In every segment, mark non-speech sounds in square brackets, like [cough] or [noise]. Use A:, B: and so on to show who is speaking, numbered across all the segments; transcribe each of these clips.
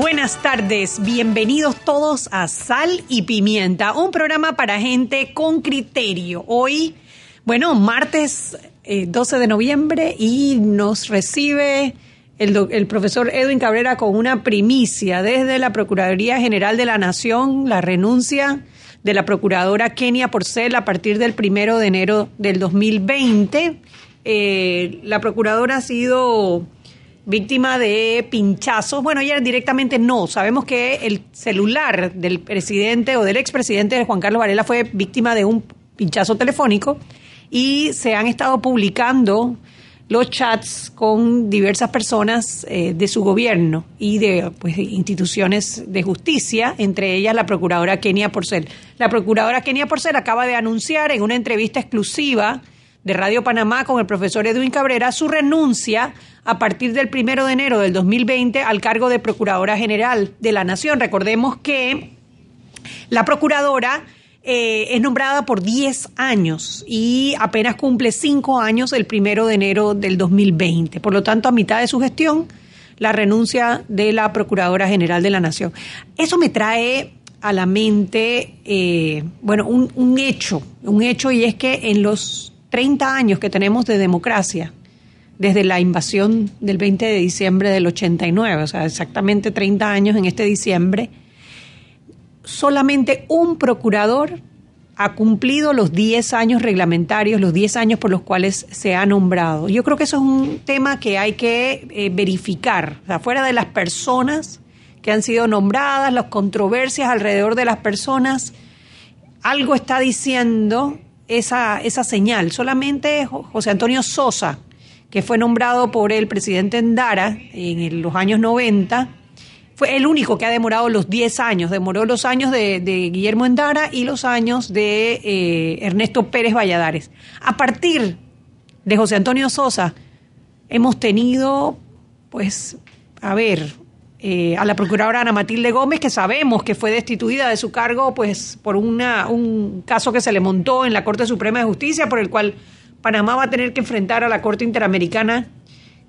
A: Buenas tardes, bienvenidos todos a Sal y Pimienta, un programa para gente con criterio. Hoy, bueno, martes 12 eh, de noviembre y nos recibe el, profesor Edwin Cabrera con una primicia desde la Procuraduría General de la Nación, la renuncia de la procuradora Kenia Porcel a partir del primero de enero del 2020. Eh, la procuradora ha sido víctima de pinchazos. Bueno, ella directamente no. Sabemos que el celular del presidente o del expresidente Juan Carlos Varela fue víctima de un pinchazo telefónico y se han estado publicando los chats con diversas personas eh, de su gobierno y de pues, instituciones de justicia, entre ellas la procuradora Kenia Porcel. La procuradora Kenia Porcel acaba de anunciar en una entrevista exclusiva de Radio Panamá con el profesor Edwin Cabrera su renuncia a partir del primero de enero del 2020 al cargo de Procuradora General de la Nación. Recordemos que la Procuradora eh, es nombrada por 10 años y apenas cumple 5 años el primero de enero del 2020. Por lo tanto, a mitad de su gestión, la renuncia de la Procuradora General de la Nación. Eso me trae a la mente, eh, bueno, un, un hecho, un hecho y es que en los 30 años que tenemos de democracia, desde la invasión del 20 de diciembre del 89, o sea, exactamente 30 años en este diciembre, solamente un procurador ha cumplido los 10 años reglamentarios, los 10 años por los cuales se ha nombrado. Yo creo que eso es un tema que hay que eh, verificar, o sea, fuera de las personas que han sido nombradas, las controversias alrededor de las personas, algo está diciendo esa, esa señal. Solamente José Antonio Sosa, que fue nombrado por el presidente Endara en los años 90, fue el único que ha demorado los 10 años. Demoró los años de, Guillermo Endara y los años de eh, Ernesto Pérez Valladares. A partir de José Antonio Sosa, hemos tenido, pues, a ver, eh, a la procuradora Ana Matilde Gómez, que sabemos que fue destituida de su cargo pues, por una, un caso que se le montó en la Corte Suprema de Justicia, por el cual Panamá va a tener que enfrentar a la Corte Interamericana,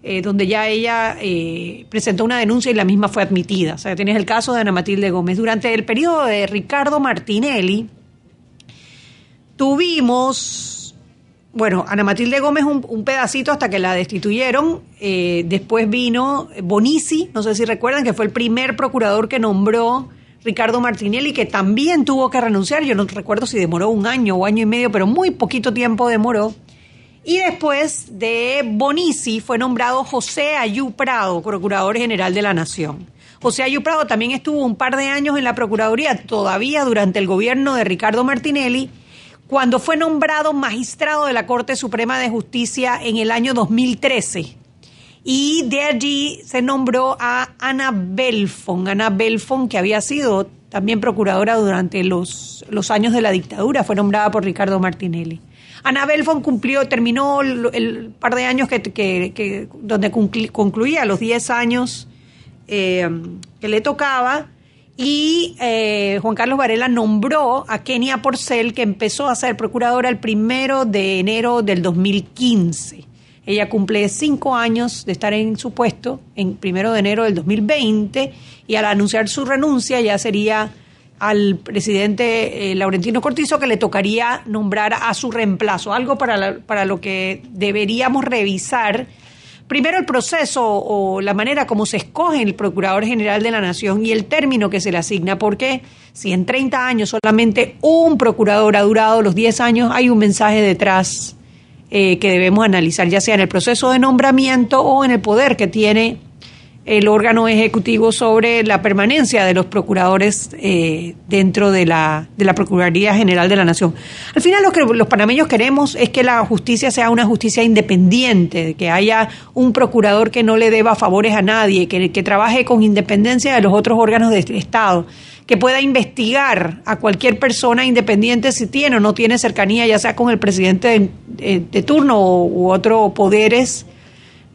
A: eh, donde ya ella eh, presentó una denuncia y la misma fue admitida. O sea, tienes el caso de Ana Matilde Gómez. Durante el periodo de Ricardo Martinelli, tuvimos bueno, Ana Matilde Gómez un, pedacito hasta que la destituyeron. Eh, después vino Bonici, no sé si recuerdan, que fue el primer procurador que nombró Ricardo Martinelli, que también tuvo que renunciar. Yo no recuerdo si demoró un año o año y medio, pero muy poquito tiempo demoró. Y después de Bonici fue nombrado José Ayú Prado, Procurador General de la Nación. José Ayú Prado también estuvo un par de años en la Procuraduría, todavía durante el gobierno de Ricardo Martinelli, cuando fue nombrado magistrado de la Corte Suprema de Justicia en el año 2013. Y de allí se nombró a Ana Belfon, Ana Belfon que había sido también procuradora durante los, los años de la dictadura, fue nombrada por Ricardo Martinelli. Ana Belfon cumplió, terminó el, par de años que, que, donde concluía los 10 años eh, que le tocaba y eh, Juan Carlos Varela nombró a Kenia Porcel, que empezó a ser procuradora el primero de enero del 2015. Ella cumple cinco años de estar en su puesto, en primero de enero del 2020, y al anunciar su renuncia ya sería al presidente eh, Laurentino Cortizo que le tocaría nombrar a su reemplazo, algo para, para lo que deberíamos revisar primero el proceso o la manera como se escoge el Procurador General de la Nación y el término que se le asigna, porque si en 30 años solamente un procurador ha durado los 10 años, hay un mensaje detrás eh, que debemos analizar, ya sea en el proceso de nombramiento o en el poder que tiene el órgano ejecutivo sobre la permanencia de los procuradores eh, dentro de la, de la Procuraduría General de la Nación. Al final lo que los panameños queremos es que la justicia sea una justicia independiente, que haya un procurador que no le deba favores a nadie, que, trabaje con independencia de los otros órganos del Estado que pueda investigar a cualquier persona independiente si tiene o no tiene cercanía, ya sea con el presidente de, turno u otros poderes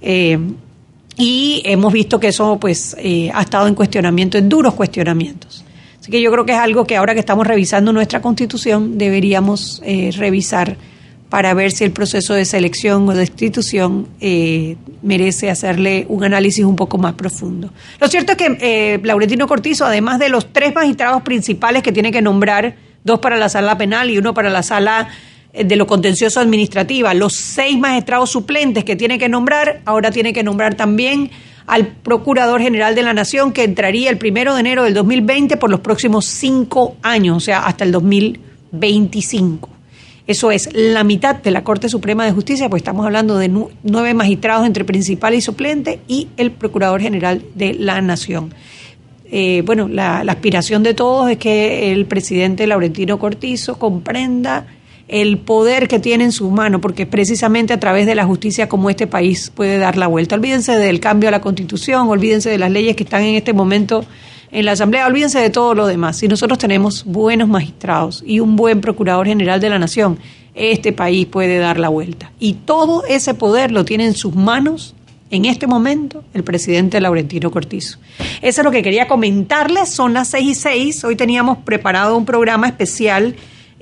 A: eh, y hemos visto que eso pues eh, ha estado en cuestionamiento, en duros cuestionamientos. Así que yo creo que es algo que ahora que estamos revisando nuestra constitución deberíamos eh, revisar para ver si el proceso de selección o de institución eh, merece hacerle un análisis un poco más profundo. Lo cierto es que Laurentino Cortizo, además de los tres magistrados principales que tiene que nombrar, dos para la sala penal y uno para la sala de lo contencioso administrativa, los seis magistrados suplentes que tiene que nombrar, ahora tiene que nombrar también al Procurador General de la Nación, que entraría el primero de enero del 2020 por los próximos cinco años, o sea, hasta el 2025. Eso es la mitad de la Corte Suprema de Justicia, pues estamos hablando de nueve magistrados entre principal y suplente y el Procurador General de la Nación. Eh, bueno, la aspiración de todos es que el presidente Laurentino Cortizo comprenda el poder que tiene en sus manos, porque precisamente a través de la justicia como este país puede dar la vuelta. Olvídense del cambio a la constitución, olvídense de las leyes que están en este momento en la Asamblea, olvídense de todo lo demás. Si nosotros tenemos buenos magistrados y un buen Procurador General de la Nación, este país puede dar la vuelta. Y todo ese poder lo tiene en sus manos en este momento el presidente Laurentino Cortizo. Eso es lo que quería comentarles. Son las seis y seis. Hoy teníamos preparado un programa especial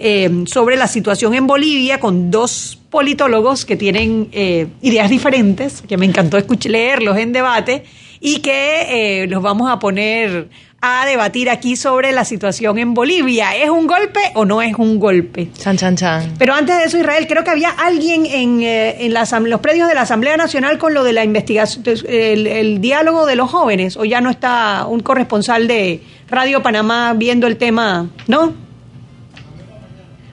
A: eh, sobre la situación en Bolivia con dos politólogos que tienen eh, ideas diferentes, que me encantó escuchar, leerlos en debate y que eh, los vamos a poner a debatir aquí sobre la situación en Bolivia. ¿Es un golpe o no es un golpe?
B: Chan, chan, chan.
A: Pero antes de eso, Israel, creo que había alguien en, en los predios de la Asamblea Nacional con lo de la investigación, el, el, diálogo de los jóvenes, o ya no está un corresponsal de Radio Panamá viendo el tema, ¿no?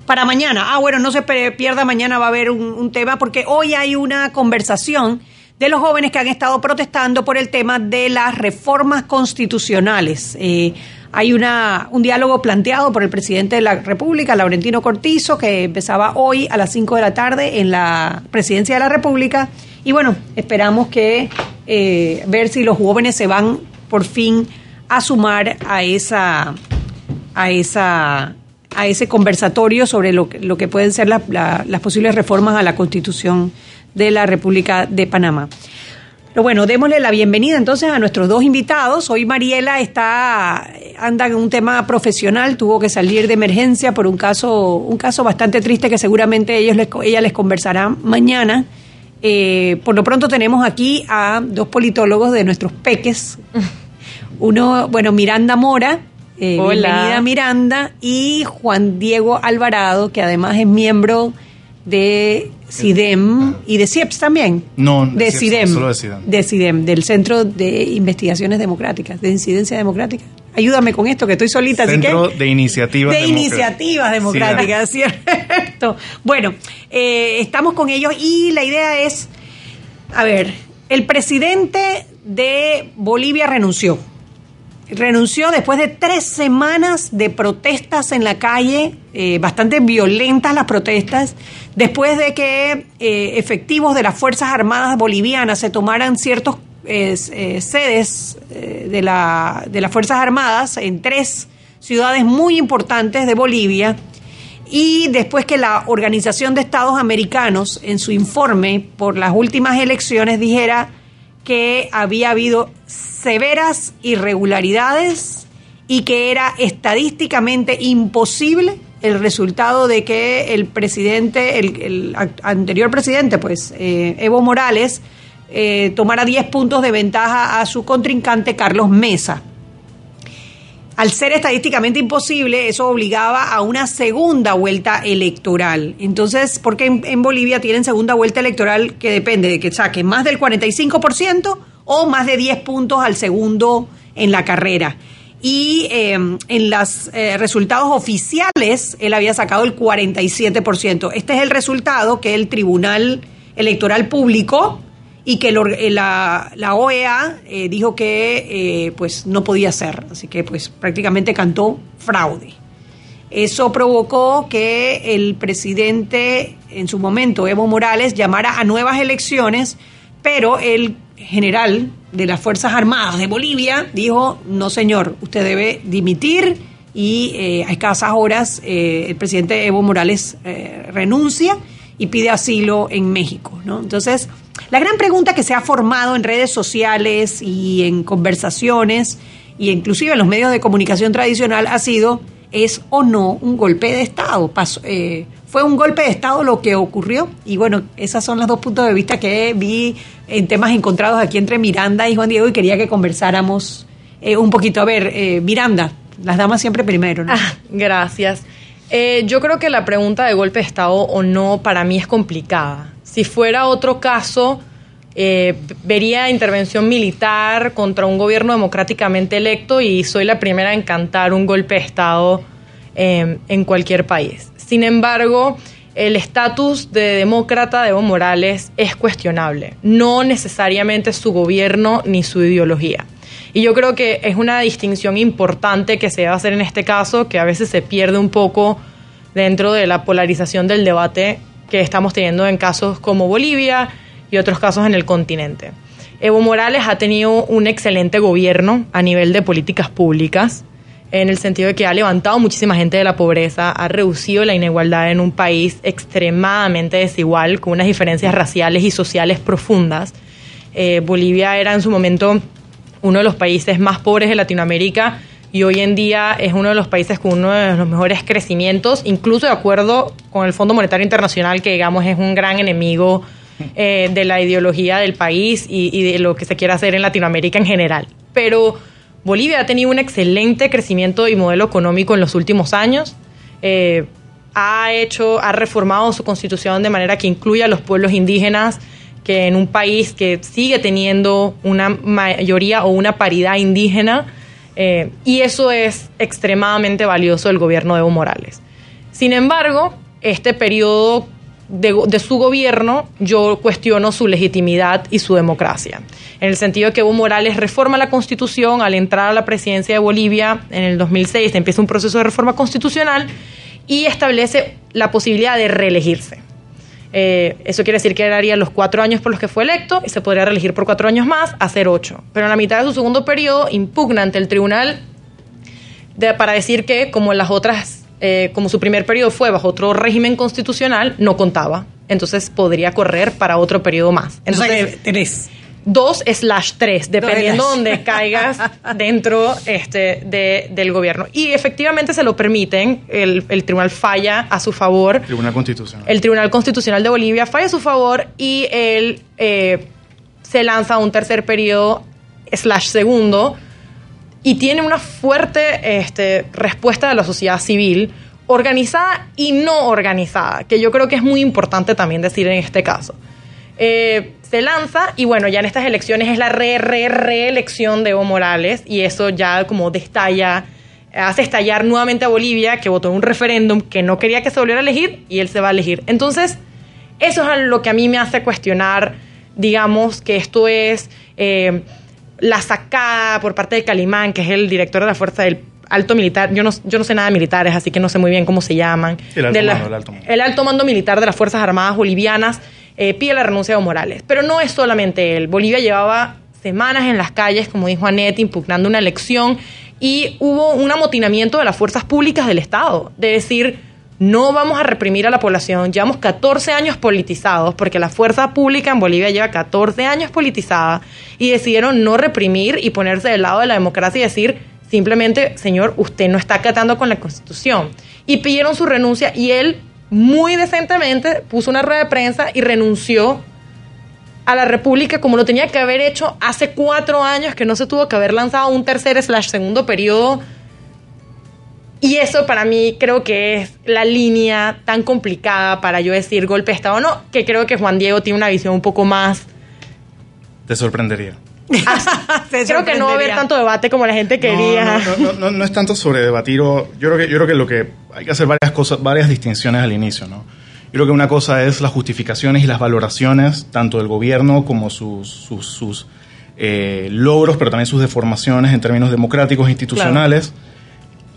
A: Para mañana. Ah, bueno, no se pierda, mañana va a haber un, tema porque hoy hay una conversación de los jóvenes que han estado protestando por el tema de las reformas constitucionales. Eh, hay una, un diálogo planteado por el presidente de la República, Laurentino Cortizo, que empezaba hoy a las 5 de la tarde en la presidencia de la República. Y bueno, esperamos que eh, ver si los jóvenes se van por fin a sumar a esa, a esa a ese conversatorio sobre lo, lo que pueden ser las posibles reformas a la Constitución de la República de Panamá. Pero bueno, démosle la bienvenida entonces a nuestros dos invitados. Hoy Mariela está anda en un tema profesional, tuvo que salir de emergencia por un caso un caso bastante triste que seguramente ellos les, ella les conversará mañana. Eh, por lo pronto tenemos aquí a dos politólogos de nuestros peques. [laughs] Uno, bueno, Miranda Mora, eh, bienvenida Miranda y Juan Diego Alvarado, que además es miembro de CIDEM y de CIEPS también.
C: No,
A: de CIDEM. Solo de CIDEM. De CIDEM, del Centro de Investigaciones Democráticas, de Incidencia Democrática. Ayúdame con esto, que estoy solita.
C: Centro de Iniciativas
A: De Iniciativas Democráticas, [laughs] ¿cierto? Bueno, eh, estamos con ellos y la idea es, a ver, el presidente de Bolivia renunció renunció después de tres semanas de protestas en la calle, eh, bastante violentas las protestas, después de que eh, efectivos de las Fuerzas Armadas bolivianas se tomaran ciertos eh, sedes de, la, de las Fuerzas Armadas en tres ciudades muy importantes de Bolivia, y después que la Organización de Estados Americanos en su informe por las últimas elecciones dijera que había habido severas irregularidades y que era estadísticamente imposible el resultado de que el presidente, el, anterior presidente, pues eh, Evo Morales, eh, tomara 10 puntos de ventaja a su contrincante Carlos Mesa. Al ser estadísticamente imposible, eso obligaba a una segunda vuelta electoral. Entonces, porque en, en Bolivia tienen segunda vuelta electoral que depende de que saquen más del 45% o más de 10 puntos al segundo en la carrera. Y em, en los eh, resultados oficiales, él había sacado el 47%. Este es el resultado que el Tribunal Electoral publicó y que eh, la, OEA eh, dijo que pues no podía ser, así que pues prácticamente cantó fraude. Eso provocó que el presidente en su momento, Evo Morales, llamara a nuevas elecciones, pero el general de las Fuerzas Armadas de Bolivia dijo, no señor, usted debe dimitir y a escasas horas el presidente Evo Morales renuncia y pide asilo en México. ¿no? Entonces, la gran pregunta que se ha formado en redes sociales y en conversaciones, y inclusive en los medios de comunicación tradicional, ha sido, ¿es o no un golpe de Estado? Eh, ¿Fue un golpe de Estado lo que ocurrió? Y bueno, esos son los dos puntos de vista que vi en temas encontrados aquí entre Miranda y Juan Diego y quería que conversáramos eh, un poquito. A ver, eh, Miranda, las damas siempre primero, ¿no?
B: Ah, gracias. yo creo que la pregunta de golpe de Estado o no para mí es complicada. Si fuera otro caso, eh, vería intervención militar contra un gobierno democráticamente electo y soy la primera en cantar un golpe de Estado em, en cualquier país. Sin embargo, el estatus de demócrata de Evo Morales es cuestionable, no necesariamente su gobierno ni su ideología. Y yo creo que es una distinción importante que se debe hacer en este caso, que a veces se pierde un poco dentro de la polarización del debate que estamos teniendo en casos como Bolivia y otros casos en el continente. Evo Morales ha tenido un excelente gobierno a nivel de políticas públicas, en el sentido de que ha levantado muchísima gente de la pobreza, ha reducido la inigualdad en un país extremadamente desigual, con unas diferencias raciales y sociales profundas. Eh, Bolivia era en su momento uno de los países más pobres de Latinoamérica y hoy en día es uno de los países con uno de los mejores crecimientos, incluso de acuerdo con el Fondo Monetario Internacional, que digamos es un gran enemigo eh, de la ideología del país y, de lo que se quiere hacer en Latinoamérica en general. Pero Bolivia ha tenido un excelente crecimiento y modelo económico en los últimos años. Eh, ha hecho, ha reformado su constitución de manera que incluya a los pueblos indígenas, que en un país que sigue teniendo una mayoría o una paridad indígena, eh, y eso es extremadamente valioso del gobierno de Evo Morales. Sin embargo, este periodo de, su gobierno, yo cuestiono su legitimidad y su democracia. En el sentido de que Evo Morales reforma la constitución al entrar a la presidencia de Bolivia en el 2006, empieza un proceso de reforma constitucional y establece la posibilidad de reelegirse. Eh, eso quiere decir que él haría los cuatro años por los que fue electo y se podría reelegir por cuatro años más, hacer ocho. Pero en la mitad de su segundo periodo impugna ante el tribunal para decir que, como las otras, eh, como su primer periodo fue bajo otro régimen constitucional, no contaba. Entonces podría correr para otro periodo más. Entonces,
A: tenés
B: 2 slash 3, dependiendo de donde caigas [laughs] dentro este, del gobierno. Y efectivamente se lo permiten, el, tribunal falla a su favor.
C: Tribunal Constitucional.
B: El Tribunal Constitucional de Bolivia falla a su favor y él eh, se lanza a un tercer periodo slash segundo y tiene una fuerte este, respuesta de la sociedad civil organizada y no organizada, que yo creo que es muy importante también decir en este caso. Eh, se lanza y bueno, ya en estas elecciones es la re, re, reelección de Evo Morales y eso ya como destalla, hace estallar nuevamente a Bolivia, que votó en un referéndum que no quería que se volviera a elegir y él se va a elegir. Entonces, eso es lo que a mí me hace cuestionar, digamos, que esto es eh, la sacada por parte de Calimán, que es el director de la Fuerza del Alto Militar, yo no, yo no sé nada de militares, así que no sé muy bien cómo se llaman.
C: El alto, mando, el alto
B: mando. El alto mando militar de las Fuerzas Armadas Bolivianas eh, pide la renuncia de Morales. Pero no es solamente él. Bolivia llevaba semanas en las calles, como dijo Anet, impugnando una elección y hubo un amotinamiento de las fuerzas públicas del Estado, de decir, no vamos a reprimir a la población, llevamos 14 años politizados, porque la fuerza pública en Bolivia lleva 14 años politizada, y decidieron no reprimir y ponerse del lado de la democracia y decir, simplemente, señor, usted no está acatando con la Constitución. Y pidieron su renuncia y él muy decentemente puso una rueda de prensa y renunció a la República como lo tenía que haber hecho hace cuatro años, que no se tuvo que haber lanzado un tercer slash segundo periodo. Y eso para mí creo que es la línea tan complicada para yo decir golpe de Estado o no, que creo que Juan Diego tiene una visión un poco más...
C: Te sorprendería. [laughs]
B: creo que no va a haber tanto debate como la gente quería.
C: No, no, no, es tanto sobre debatir. O, yo, creo que, yo creo que lo que hay que hacer varias cosas, varias distinciones al inicio. ¿no? Yo creo que una cosa es las justificaciones y las valoraciones, tanto del gobierno como sus, sus, sus, eh, logros, pero también sus deformaciones en términos democráticos, institucionales,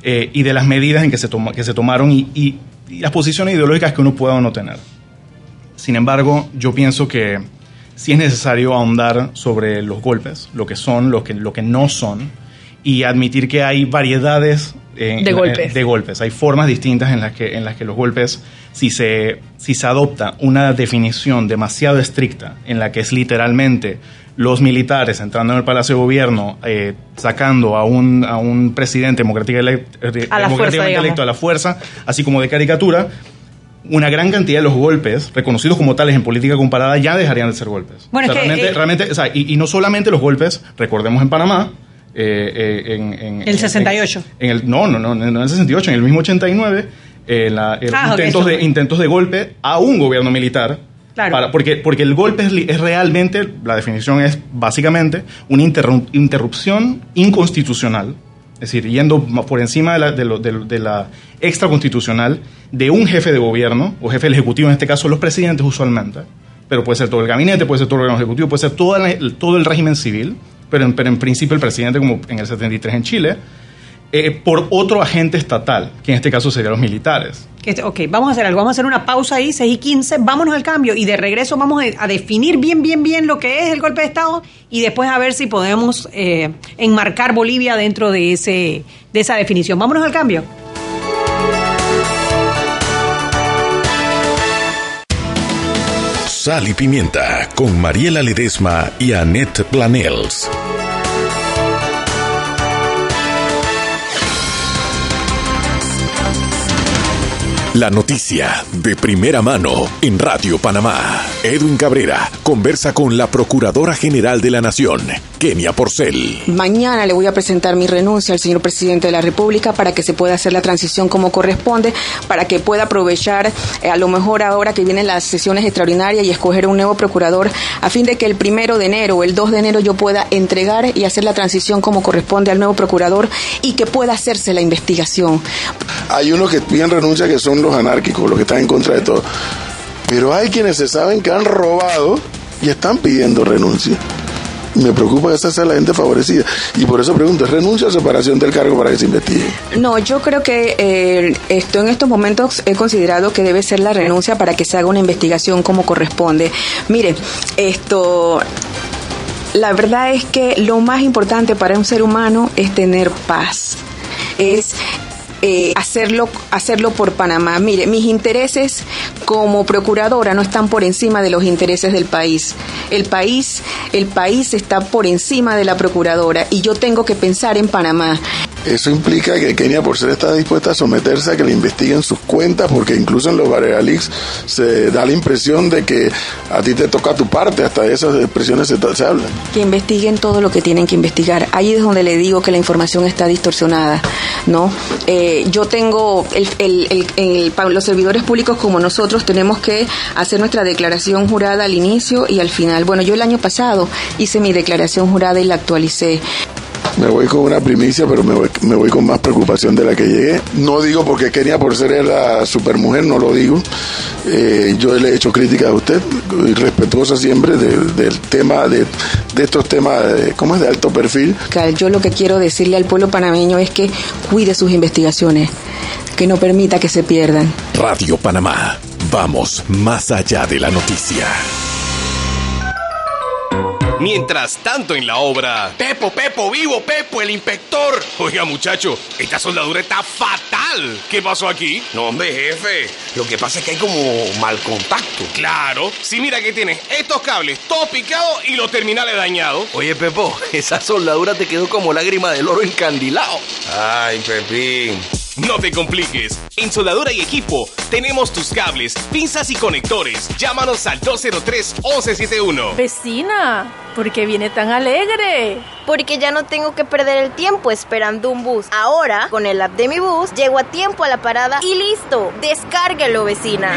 C: eh, y de las medidas en que se, toma, que se tomaron y, y- y las posiciones ideológicas que uno pueda o no tener. Sin embargo, yo pienso que sí es necesario ahondar sobre los golpes, lo que son, lo que, lo que no son, y admitir que hay variedades eh,
B: De golpes.
C: de golpes. Hay formas distintas en las que, en las que los golpes, si se, si se adopta una definición demasiado estricta, en la que es literalmente los militares entrando en el Palacio de Gobierno, eh, sacando a un, a un presidente eh, democráticamente electo a la fuerza, así como de caricatura, una gran cantidad de los golpes, reconocidos como tales en política comparada, ya dejarían de ser golpes.
A: Bueno,
C: O sea,
A: es que,
C: realmente,
A: eh,
C: realmente, o sea, y, y no solamente los golpes, recordemos en Panamá, eh, en, en-
A: El
C: en-
A: 68.
C: En, el, no, no, no, no en el 68, en el mismo 89, eh, la- eh,
A: Ah,
C: intentos, de, intentos de golpe a un gobierno militar.
A: Claro.
C: para- porque, porque el golpe es, es realmente, la definición es básicamente una interru- interrupción inconstitucional, es decir, yendo por encima de la, de lo- de de la extraconstitucional de un jefe de gobierno, o jefe del ejecutivo, en este caso los presidentes usualmente, pero puede ser todo el gabinete, puede ser todo el órgano ejecutivo, puede ser todo el, todo el régimen civil, pero en, pero en principio el presidente, como en el 73 en Chile, eh, por otro agente estatal, que en este caso serían los militares.
A: Que- Ok, vamos a hacer algo, vamos a hacer una pausa ahí, 6 y 15, vámonos al cambio y de regreso vamos a, a definir bien, bien, bien lo que es el golpe de Estado y después a ver si podemos eh, enmarcar Bolivia dentro de, ese, de esa definición. Vámonos al cambio.
D: Sal y Pimienta con Mariela Ledesma y Annette Planels. La noticia de primera mano en Radio Panamá. Edwin Cabrera conversa con la Procuradora General de la Nación, Kenia Porcel.
E: Mañana le voy a presentar mi renuncia al señor presidente de la República para que se pueda hacer la transición como corresponde, para que pueda aprovechar eh, a lo mejor ahora que vienen las sesiones extraordinarias y escoger un nuevo procurador a fin de que el primero de enero o el 2 de enero yo pueda entregar y hacer la transición como corresponde al nuevo procurador y que pueda hacerse la investigación.
F: Hay unos que piden renuncia que son los anárquicos, los que están en contra de todo. Pero hay quienes se saben que han robado y están pidiendo renuncia. Me preocupa que esa sea la gente favorecida. Y por eso pregunto, ¿es renuncia o separación del cargo para que se investigue?
E: No, yo creo que eh, esto en estos momentos he considerado que debe ser la renuncia para que se haga una investigación como corresponde. Mire, esto la verdad es que lo más importante para un ser humano es tener paz. Es eh, hacerlo, hacerlo por Panamá. Mire, mis intereses como procuradora no están por encima de los intereses del país. El país, el país está por encima de la procuradora y yo tengo que pensar en Panamá.
F: Eso implica que Kenia por ser está dispuesta a someterse a que le investiguen sus cuentas, porque incluso en los Varela Leaks se da la impresión de que a ti te toca tu parte, hasta esas expresiones se, hablan.
E: que investiguen todo lo que tienen que investigar. Ahí es donde le digo que la información está distorsionada, ¿no? Eh, yo tengo, el, el- el- los servidores públicos como nosotros tenemos que hacer nuestra declaración jurada al inicio y al final. Bueno, yo el año pasado hice mi declaración jurada y la actualicé.
F: Me voy con una primicia, pero me voy, me voy con más preocupación de la que llegué. No digo porque Kenia por ser la supermujer, no lo digo. Eh, yo le he hecho críticas a usted, respetuosa siempre del, del tema, de, de estos temas, de, ¿cómo es? De alto perfil.
E: Yo lo que quiero decirle al pueblo panameño es que cuide sus investigaciones, que no permita que se pierdan.
D: Radio Panamá. Vamos más allá de la noticia.
G: Mientras tanto en la obra. Pepo, Pepo, vivo, Pepo, el inspector. Oiga, muchacho, esta soldadura está fatal. ¿Qué pasó aquí?
H: No, hombre, jefe. Lo que pasa es que hay como mal contacto.
G: Claro. Si mira que tienes estos cables todos picados y los terminales dañados.
H: Oye, Pepo, [laughs] esa soldadura te quedó como lágrima del oro encandilado. Ay, Pepín.
G: No te compliques. En Soldadura y Equipo tenemos tus cables, pinzas y conectores. Llámanos al 203-1171.
I: Vecina, ¿por qué viene tan alegre?
J: Porque ya no tengo que perder el tiempo esperando un bus. Ahora, con el app de mi bus, llego a tiempo a la parada y listo. Descárguelo, vecina.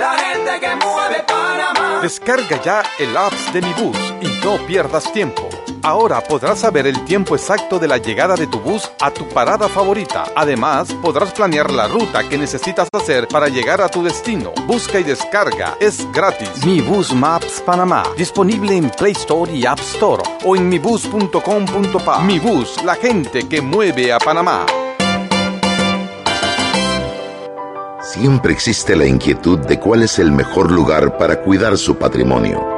K: La gente que mueve Panamá.
L: Descarga ya el app de Mi Bus y no pierdas tiempo.
K: Ahora podrás saber el tiempo exacto de la llegada de tu bus a tu parada favorita. Además, podrás planear la ruta que necesitas hacer para llegar a tu destino. Busca y descarga. Es gratis. Mi Bus Maps Panamá. Disponible en Play Store y App Store o en mibus.com.pa. Mi Bus, la gente que mueve a Panamá.
M: Siempre existe la inquietud de cuál es el mejor lugar para cuidar su patrimonio.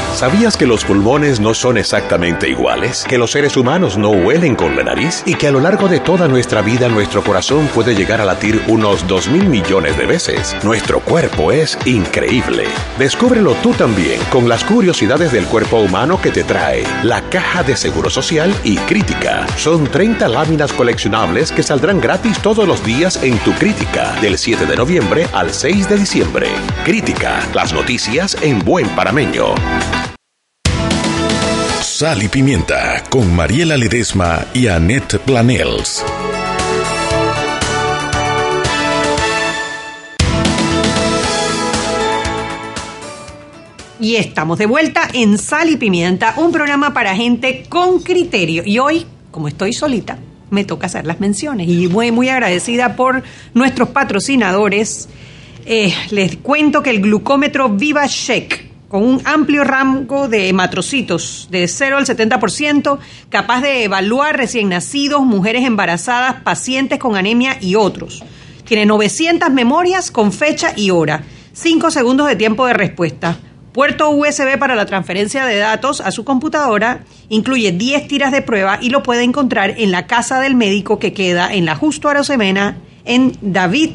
D: ¿Sabías que los pulmones no son exactamente iguales? ¿Que los seres humanos no huelen con la nariz? ¿Y que a lo largo de toda nuestra vida nuestro corazón puede llegar a latir unos 2 mil millones de veces? Nuestro cuerpo es increíble. Descúbrelo tú también con las curiosidades del cuerpo humano que te trae la Caja de Seguro Social y Crítica. Son 30 láminas coleccionables que saldrán gratis todos los días en tu Crítica, del 7 de noviembre al 6 de diciembre. Crítica, las noticias en buen parameño. Sal y Pimienta con Mariela Ledesma y Annette Planels.
A: Y estamos de vuelta en Sal y Pimienta, un programa para gente con criterio. Y hoy, como estoy solita, me toca hacer las menciones. Y muy, muy agradecida por nuestros patrocinadores. Eh, les cuento que el glucómetro Viva Check con un amplio rango de hematrocitos de 0 al 70%, capaz de evaluar recién nacidos, mujeres embarazadas, pacientes con anemia y otros. Tiene 900 memorias con fecha y hora, 5 segundos de tiempo de respuesta. Puerto USB para la transferencia de datos a su computadora, incluye 10 tiras de prueba y lo puede encontrar en la casa del médico que queda en la Justo Arosemena en David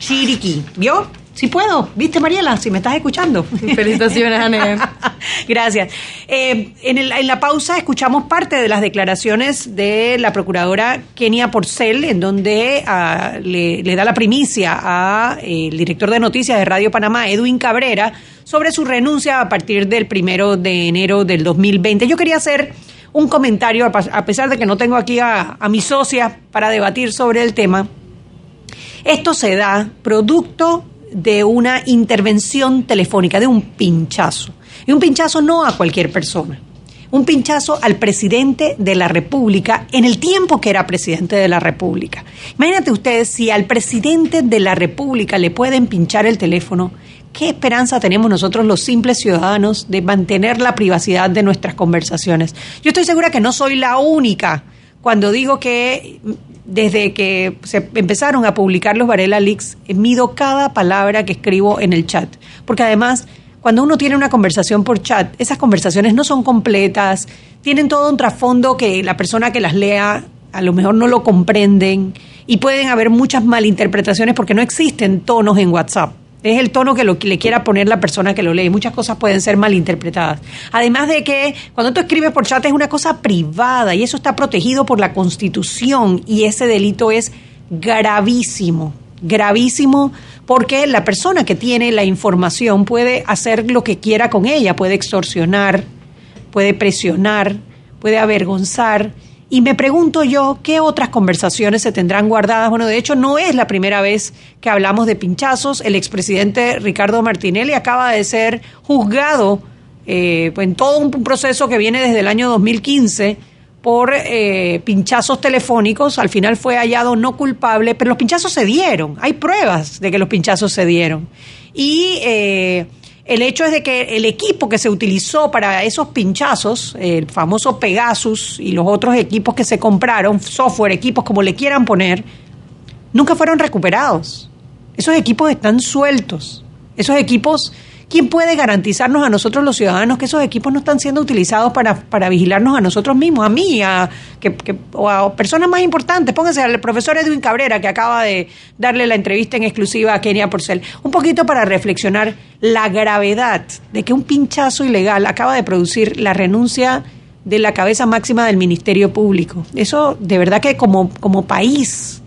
A: Chiriquí. ¿Vio? Si puedo, ¿viste Mariela? Si me estás escuchando.
B: Felicitaciones, Anne. [laughs]
A: Gracias. Eh, en, el- en la pausa escuchamos parte de las declaraciones de la procuradora Kenia Porcel, en donde ah, le, le da la primicia al director de noticias de Radio Panamá, Edwin Cabrera, sobre su renuncia a partir del primero de enero del 2020. Yo quería hacer un comentario, a pesar de que no tengo aquí a, a mi socia para debatir sobre el tema. Esto se da producto de una intervención telefónica, de un pinchazo. Y un pinchazo no a cualquier persona. Un pinchazo al presidente de la República en el tiempo que era presidente de la República. Imagínate ustedes si al presidente de la República le pueden pinchar el teléfono. ¿Qué esperanza tenemos nosotros los simples ciudadanos de mantener la privacidad de nuestras conversaciones? Yo estoy segura que no soy la única cuando digo que desde que se empezaron a publicar los Varela Leaks, mido cada palabra que escribo en el chat. Porque además, cuando uno tiene una conversación por chat, esas conversaciones no son completas, tienen todo un trasfondo que la persona que las lea a lo mejor no lo comprenden y pueden haber muchas malinterpretaciones porque no existen tonos en WhatsApp. Es el tono que, lo, le quiera poner la persona que lo lee. Muchas cosas pueden ser malinterpretadas. Además de que cuando tú escribes por chat es una cosa privada y eso está protegido por la Constitución y ese delito es gravísimo, gravísimo porque la persona que tiene la información puede hacer lo que quiera con ella, puede extorsionar, puede presionar, puede avergonzar. Y me pregunto yo, ¿qué otras conversaciones se tendrán guardadas? Bueno, de hecho, no es la primera vez que hablamos de pinchazos. El expresidente Ricardo Martinelli acaba de ser juzgado eh, en todo un proceso que viene desde el año 2015 por eh, pinchazos telefónicos. Al final fue hallado no culpable, pero los pinchazos se dieron. Hay pruebas de que los pinchazos se dieron. Y eh, el hecho es de que el equipo que se utilizó para esos pinchazos, el famoso Pegasus y los otros equipos que se compraron, software, equipos como le quieran poner, nunca fueron recuperados. Esos equipos están sueltos. Esos equipos, ¿quién puede garantizarnos a nosotros los ciudadanos que esos equipos no están siendo utilizados para, para vigilarnos a nosotros mismos, a mí, a, que, que- o a personas más importantes? Pónganse al profesor Edwin Cabrera, que acaba de darle la entrevista en exclusiva a Kenia Porcel, un poquito para reflexionar la gravedad de que un pinchazo ilegal acaba de producir la renuncia de la cabeza máxima del Ministerio Público. Eso, de verdad que como, como país,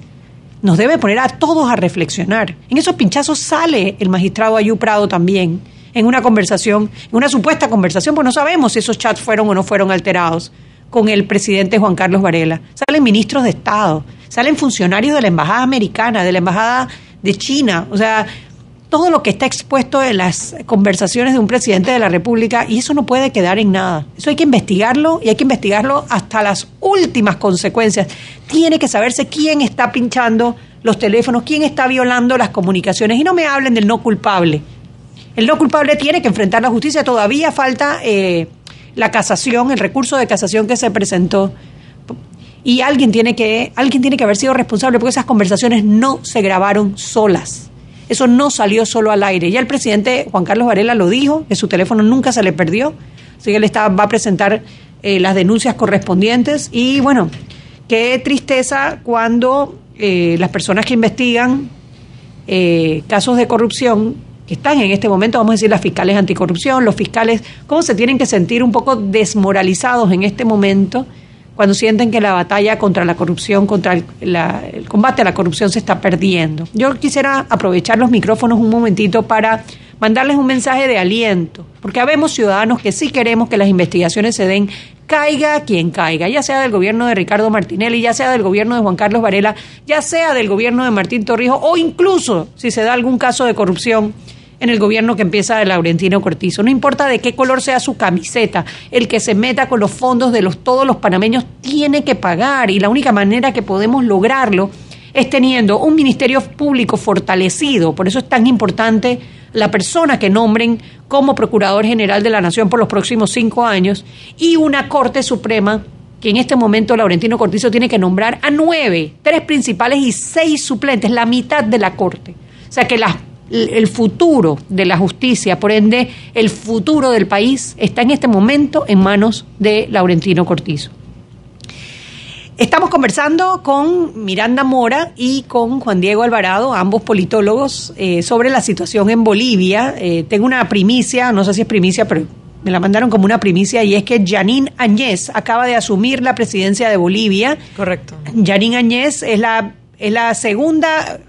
A: nos debe poner a todos a reflexionar. En esos pinchazos sale el magistrado Ayú Prado también, en una conversación, en una supuesta conversación, pues no sabemos si esos chats fueron o no fueron alterados con el presidente Juan Carlos Varela. Salen ministros de Estado, salen funcionarios de la Embajada Americana, de la Embajada de China, o sea, todo lo que está expuesto en las conversaciones de un presidente de la República y eso no puede quedar en nada. Eso hay que investigarlo y hay que investigarlo hasta las últimas consecuencias. Tiene que saberse quién está pinchando los teléfonos, quién está violando las comunicaciones y no me hablen del no culpable. El no culpable tiene que enfrentar la justicia. Todavía falta eh, la casación, el recurso de casación que se presentó y alguien tiene que alguien tiene que haber sido responsable porque esas conversaciones no se grabaron solas. Eso no salió solo al aire. Ya el presidente Juan Carlos Varela lo dijo, que su teléfono nunca se le perdió. Así que él va a presentar eh, las denuncias correspondientes. Y bueno, qué tristeza cuando eh, las personas que investigan eh, casos de corrupción, que están en este momento, vamos a decir, las fiscales anticorrupción, los fiscales, cómo se tienen que sentir un poco desmoralizados en este momento cuando sienten que la batalla contra la corrupción, contra el, combate a la corrupción se está perdiendo. Yo quisiera aprovechar los micrófonos un momentito para mandarles un mensaje de aliento, porque habemos ciudadanos que sí queremos que las investigaciones se den, caiga quien caiga, ya sea del gobierno de Ricardo Martinelli, ya sea del gobierno de Juan Carlos Varela, ya sea del gobierno de Martín Torrijos, o incluso si se da algún caso de corrupción en el gobierno que empieza de Laurentino Cortizo. No importa de qué color sea su camiseta, el que se meta con los fondos de los, todos los panameños tiene que pagar y la única manera que podemos lograrlo es teniendo un ministerio público fortalecido. Por eso es tan importante la persona que nombren como Procurador General de la Nación por los próximos cinco años y una Corte Suprema que en este momento Laurentino Cortizo tiene que nombrar a nueve, tres principales y seis suplentes, la mitad de la Corte. O sea que las el futuro de la justicia, por ende el futuro del país está en este momento en manos de Laurentino Cortizo. Estamos conversando con Miranda Mora y con Juan Diego Alvarado, ambos politólogos, eh, sobre la situación en Bolivia. Eh, tengo una primicia, no sé si es primicia, pero me la mandaron como una primicia, y es que Janine Añez acaba de asumir la presidencia de Bolivia.
B: Correcto.
A: Janine Añez es la, es la segunda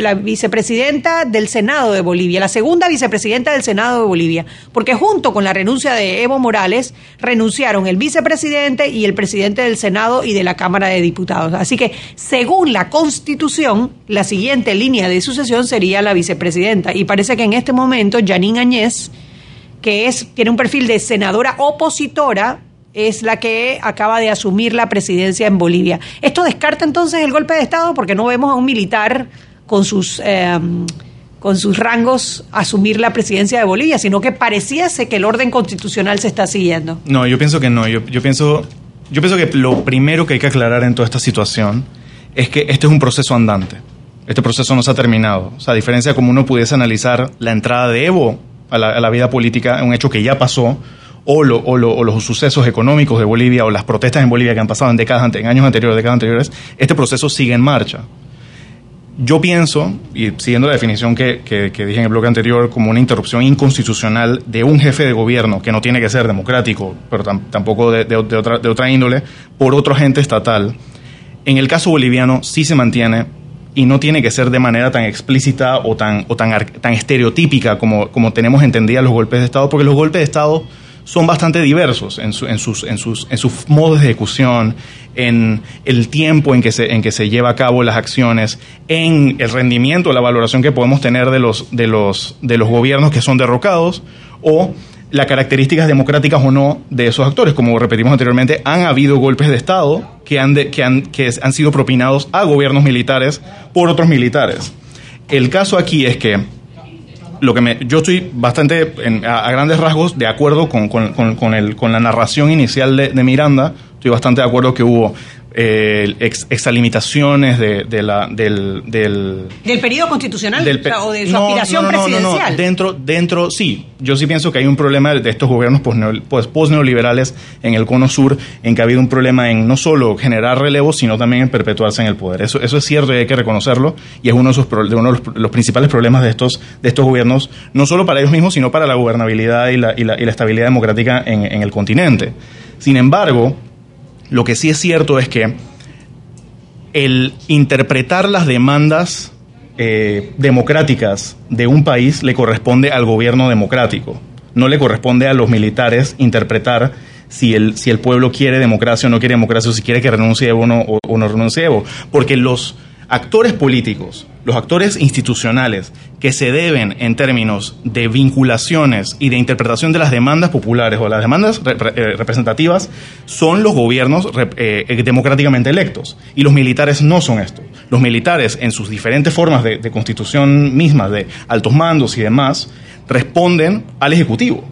A: la vicepresidenta del Senado de Bolivia, la segunda vicepresidenta del Senado de Bolivia, porque junto con la renuncia de Evo Morales renunciaron el vicepresidente y el presidente del Senado y de la Cámara de Diputados. Así que, según la Constitución, la siguiente línea de sucesión sería la vicepresidenta. Y parece que en este momento Janine Añez, que es, tiene un perfil de senadora opositora, es la que acaba de asumir la presidencia en Bolivia. ¿Esto descarta entonces el golpe de Estado? Porque no vemos a un militar con sus, em, con sus rangos asumir la presidencia de Bolivia, sino que pareciese que el orden constitucional se está siguiendo.
C: No, yo pienso que no. Yo, pienso, yo pienso que lo primero que hay que aclarar en toda esta situación es que este es un proceso andante. Este proceso no se ha terminado. O sea, a diferencia de como uno pudiese analizar la entrada de Evo a la, vida política, un hecho que ya pasó, o, o, o, los sucesos económicos de Bolivia o las protestas en Bolivia que han pasado en décadas en años anteriores, décadas anteriores, este proceso sigue en marcha. Yo pienso, y siguiendo la definición que, dije en el bloque anterior, como una interrupción inconstitucional de un jefe de gobierno, que no tiene que ser democrático, pero tampoco de, otra, de otra índole, por otro agente estatal, en el caso boliviano sí se mantiene y no tiene que ser de manera tan explícita o tan, o tan, tan estereotípica como, como tenemos entendida los golpes de Estado, porque los golpes de Estado son bastante diversos en, en, sus, modos de ejecución, en el tiempo en que, se, lleva a cabo las acciones, en el rendimiento, la valoración que podemos tener de los, gobiernos que son derrocados o las características democráticas o no de esos actores. Como repetimos anteriormente, han habido golpes de Estado que han sido propinados a gobiernos militares por otros militares. El caso aquí es que lo que me, yo estoy bastante, a, grandes rasgos, de acuerdo con, con, con, el, con la narración inicial de Miranda. Estoy bastante de acuerdo que hubo eh, ex, extralimitaciones de, de la, del, del...
A: ¿Del periodo constitucional? o, de su aspiración presidencial?
C: Dentro, dentro, sí. Yo sí pienso que hay un problema de estos gobiernos post-neoliberales en el cono sur, en que ha habido un problema en no solo generar relevo, sino también en perpetuarse en el poder. Eso, eso es cierto y hay que reconocerlo, y es uno de, sus, de uno de los, principales problemas de estos, de estos gobiernos, no solo para ellos mismos, sino para la gobernabilidad y la, y la, y la estabilidad democrática en, en el continente. Sin embargo, lo que sí es cierto es que el interpretar las demandas eh, democráticas de un país le corresponde al gobierno democrático. No le corresponde a los militares interpretar si el, si el pueblo quiere democracia o no quiere democracia, o si quiere que renuncie Evo no, o, o no renuncie. Porque los actores políticos, los actores institucionales que se deben en términos de vinculaciones y de interpretación de las demandas populares o las demandas eh, representativas son los gobiernos eh, eh, democráticamente electos y los militares no son esto. Los militares en sus diferentes formas de, constitución misma, de altos mandos y demás, responden al Ejecutivo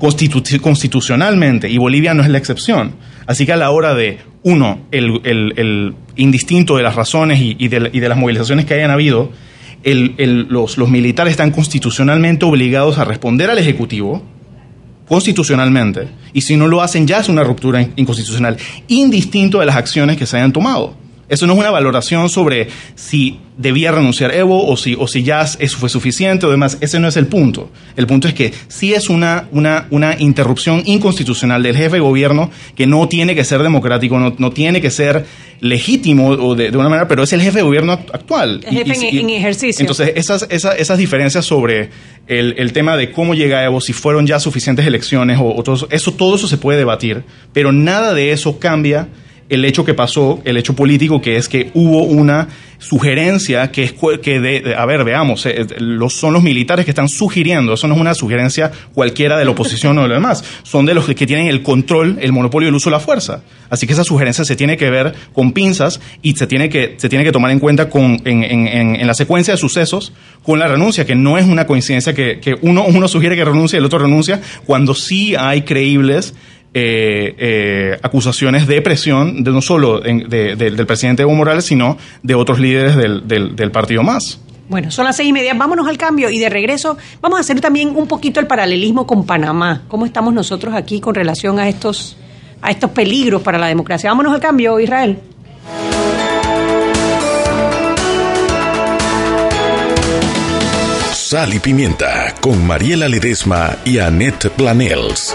C: constitu- constitucionalmente y Bolivia no es la excepción. Así que a la hora de, uno, el indistinto de las razones y, de, y de las movilizaciones que hayan habido, el- el- los, militares están constitucionalmente obligados a responder al Ejecutivo, constitucionalmente, y si no lo hacen ya es una ruptura in- inconstitucional, indistinto de las acciones que se hayan tomado. Eso no es una valoración sobre si debía renunciar Evo o si, o si ya eso fue suficiente o demás. Ese no es el punto. El punto es que sí es una, una, una interrupción inconstitucional del jefe de gobierno que no tiene que ser democrático, no, no tiene que ser legítimo o de, de una manera, pero es el jefe de gobierno act- actual.
A: El jefe en- en ejercicio.
C: Entonces, esas, esas, esas diferencias sobre el, el tema de cómo llega Evo, si fueron ya suficientes elecciones o, o todo eso, eso, todo eso se puede debatir, pero nada de eso cambia el hecho que pasó, el hecho político, que es que hubo una sugerencia que es que de, a ver, veamos, eh, los, son los militares que están sugiriendo, eso no es una sugerencia cualquiera de la oposición [laughs] o de lo demás, son de los que tienen el control, el monopolio del uso de la fuerza. Así que esa sugerencia se tiene que ver con pinzas y se tiene que, se tiene que tomar en cuenta con, en, en- en- la secuencia de sucesos con la renuncia, que no es una coincidencia que, que uno, uno sugiere que renuncie y el otro renuncia, cuando sí hay creíbles eh, eh, acusaciones de presión, de no solo en- de- de- del presidente Evo Morales, sino de otros líderes del, del- del partido más.
A: Bueno, son las seis y media, vámonos al cambio y de regreso vamos a hacer también un poquito el paralelismo con Panamá. ¿Cómo estamos nosotros aquí con relación a estos, a estos peligros para la democracia? Vámonos al cambio, Israel.
D: Sal y Pimienta con Mariela Ledesma y Annette Planels.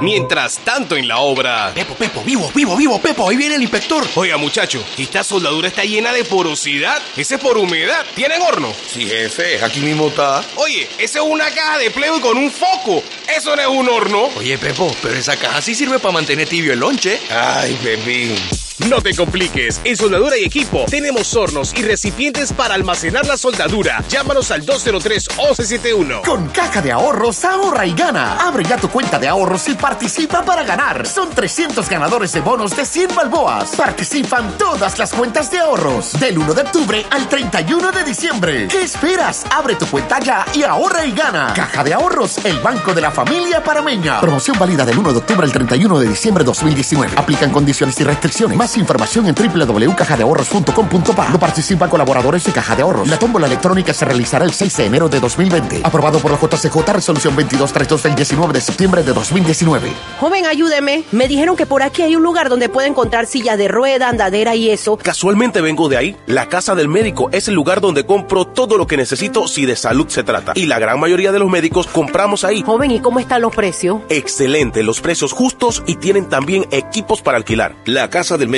G: Mientras tanto en la obra.
H: Pepo, Pepo, vivo, vivo, vivo, Pepo, ahí viene el inspector.
G: Oiga, muchacho, esta soldadura está llena de porosidad. Ese es por humedad. ¿Tienen horno?
H: Sí, jefe, aquí mismo está.
G: Oye, esa es una caja de Playboy con un foco. Eso no es un horno.
H: Oye, Pepo, pero esa caja sí sirve para mantener tibio el lonche.
G: Ay, Pepín. No te compliques. En Soldadura y Equipo tenemos hornos y recipientes para almacenar la soldadura. Llámanos al 203-1171.
N: Con Caja de Ahorros, ahorra y gana. Abre ya tu cuenta de ahorros y participa para ganar. Son 300 ganadores de bonos de 100 balboas. Participan todas las cuentas de ahorros. Del 1 de octubre al 31 de diciembre. ¿Qué esperas? Abre tu cuenta ya y ahorra y gana. Caja de Ahorros, el banco de la familia parameña. Promoción válida del 1 de octubre al 31 de diciembre 2019. Aplican condiciones y restricciones. Más información en www.cajadeahorros.com.pa. No participan colaboradores de Caja de Ahorros. La tómbola electrónica se realizará el 6 de enero de 2020. Aprobado por la JCJ, resolución 2232 del 19 de septiembre de 2019.
O: Joven, ayúdeme. Me dijeron que por aquí hay un lugar donde puede encontrar sillas de rueda, andadera y eso.
P: Casualmente vengo de ahí. La casa del médico es el lugar donde compro todo lo que necesito si de salud se trata. Y la gran mayoría de los médicos compramos ahí.
O: Joven, ¿y cómo están los precios?
P: Excelente, los precios justos y tienen también equipos para alquilar.
Q: La Casa del Médico,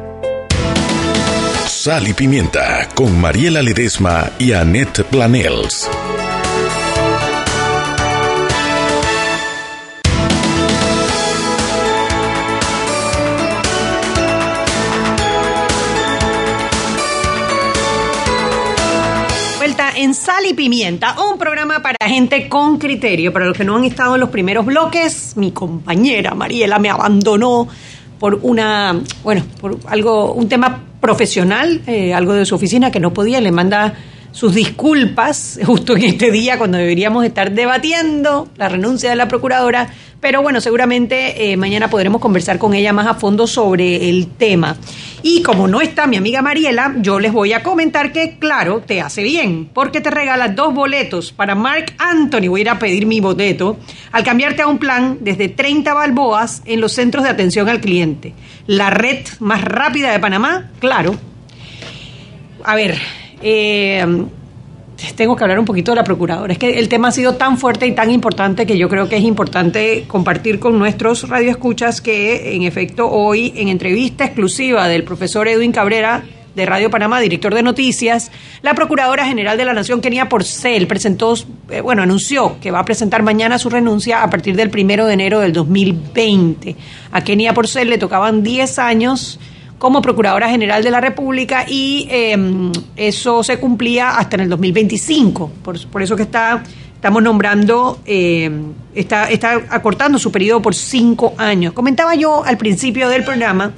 D: Sal y Pimienta con Mariela Ledesma y Annette Planels.
A: en Sal y Pimienta, un programa para gente con criterio. Para los que no han estado en los primeros bloques, mi compañera Mariela me abandonó por una, bueno, por algo, un tema profesional, eh, algo de su oficina que no podía, le manda sus disculpas justo en este día cuando deberíamos estar debatiendo la renuncia de la procuradora, pero bueno, seguramente eh, mañana podremos conversar con ella más a fondo sobre el tema. Y como no está mi amiga Mariela, yo les voy a comentar que, claro, te hace bien, porque te regala dos boletos para Mark Anthony. Voy a ir a pedir mi boleto al cambiarte a un plan desde 30 balboas en los centros de atención al cliente. La red más rápida de Panamá, claro. A ver, eh, tengo que hablar un poquito de la procuradora. Es que el tema ha sido tan fuerte y tan importante que yo creo que es importante compartir con nuestros radioescuchas que, en efecto, hoy, en entrevista exclusiva del profesor Edwin Cabrera de Radio Panamá, director de noticias, la Procuradora General de la Nación, Kenia Porcel, presentó, eh, bueno, anunció que va a presentar mañana su renuncia a partir del primero de enero del 2020. A Kenia Porcel le tocaban 10 años como Procuradora General de la República y em, eso se cumplía hasta en el 2025. Por, eso que está, estamos nombrando, em, está, está acortando su periodo por cinco años. Comentaba yo al principio del programa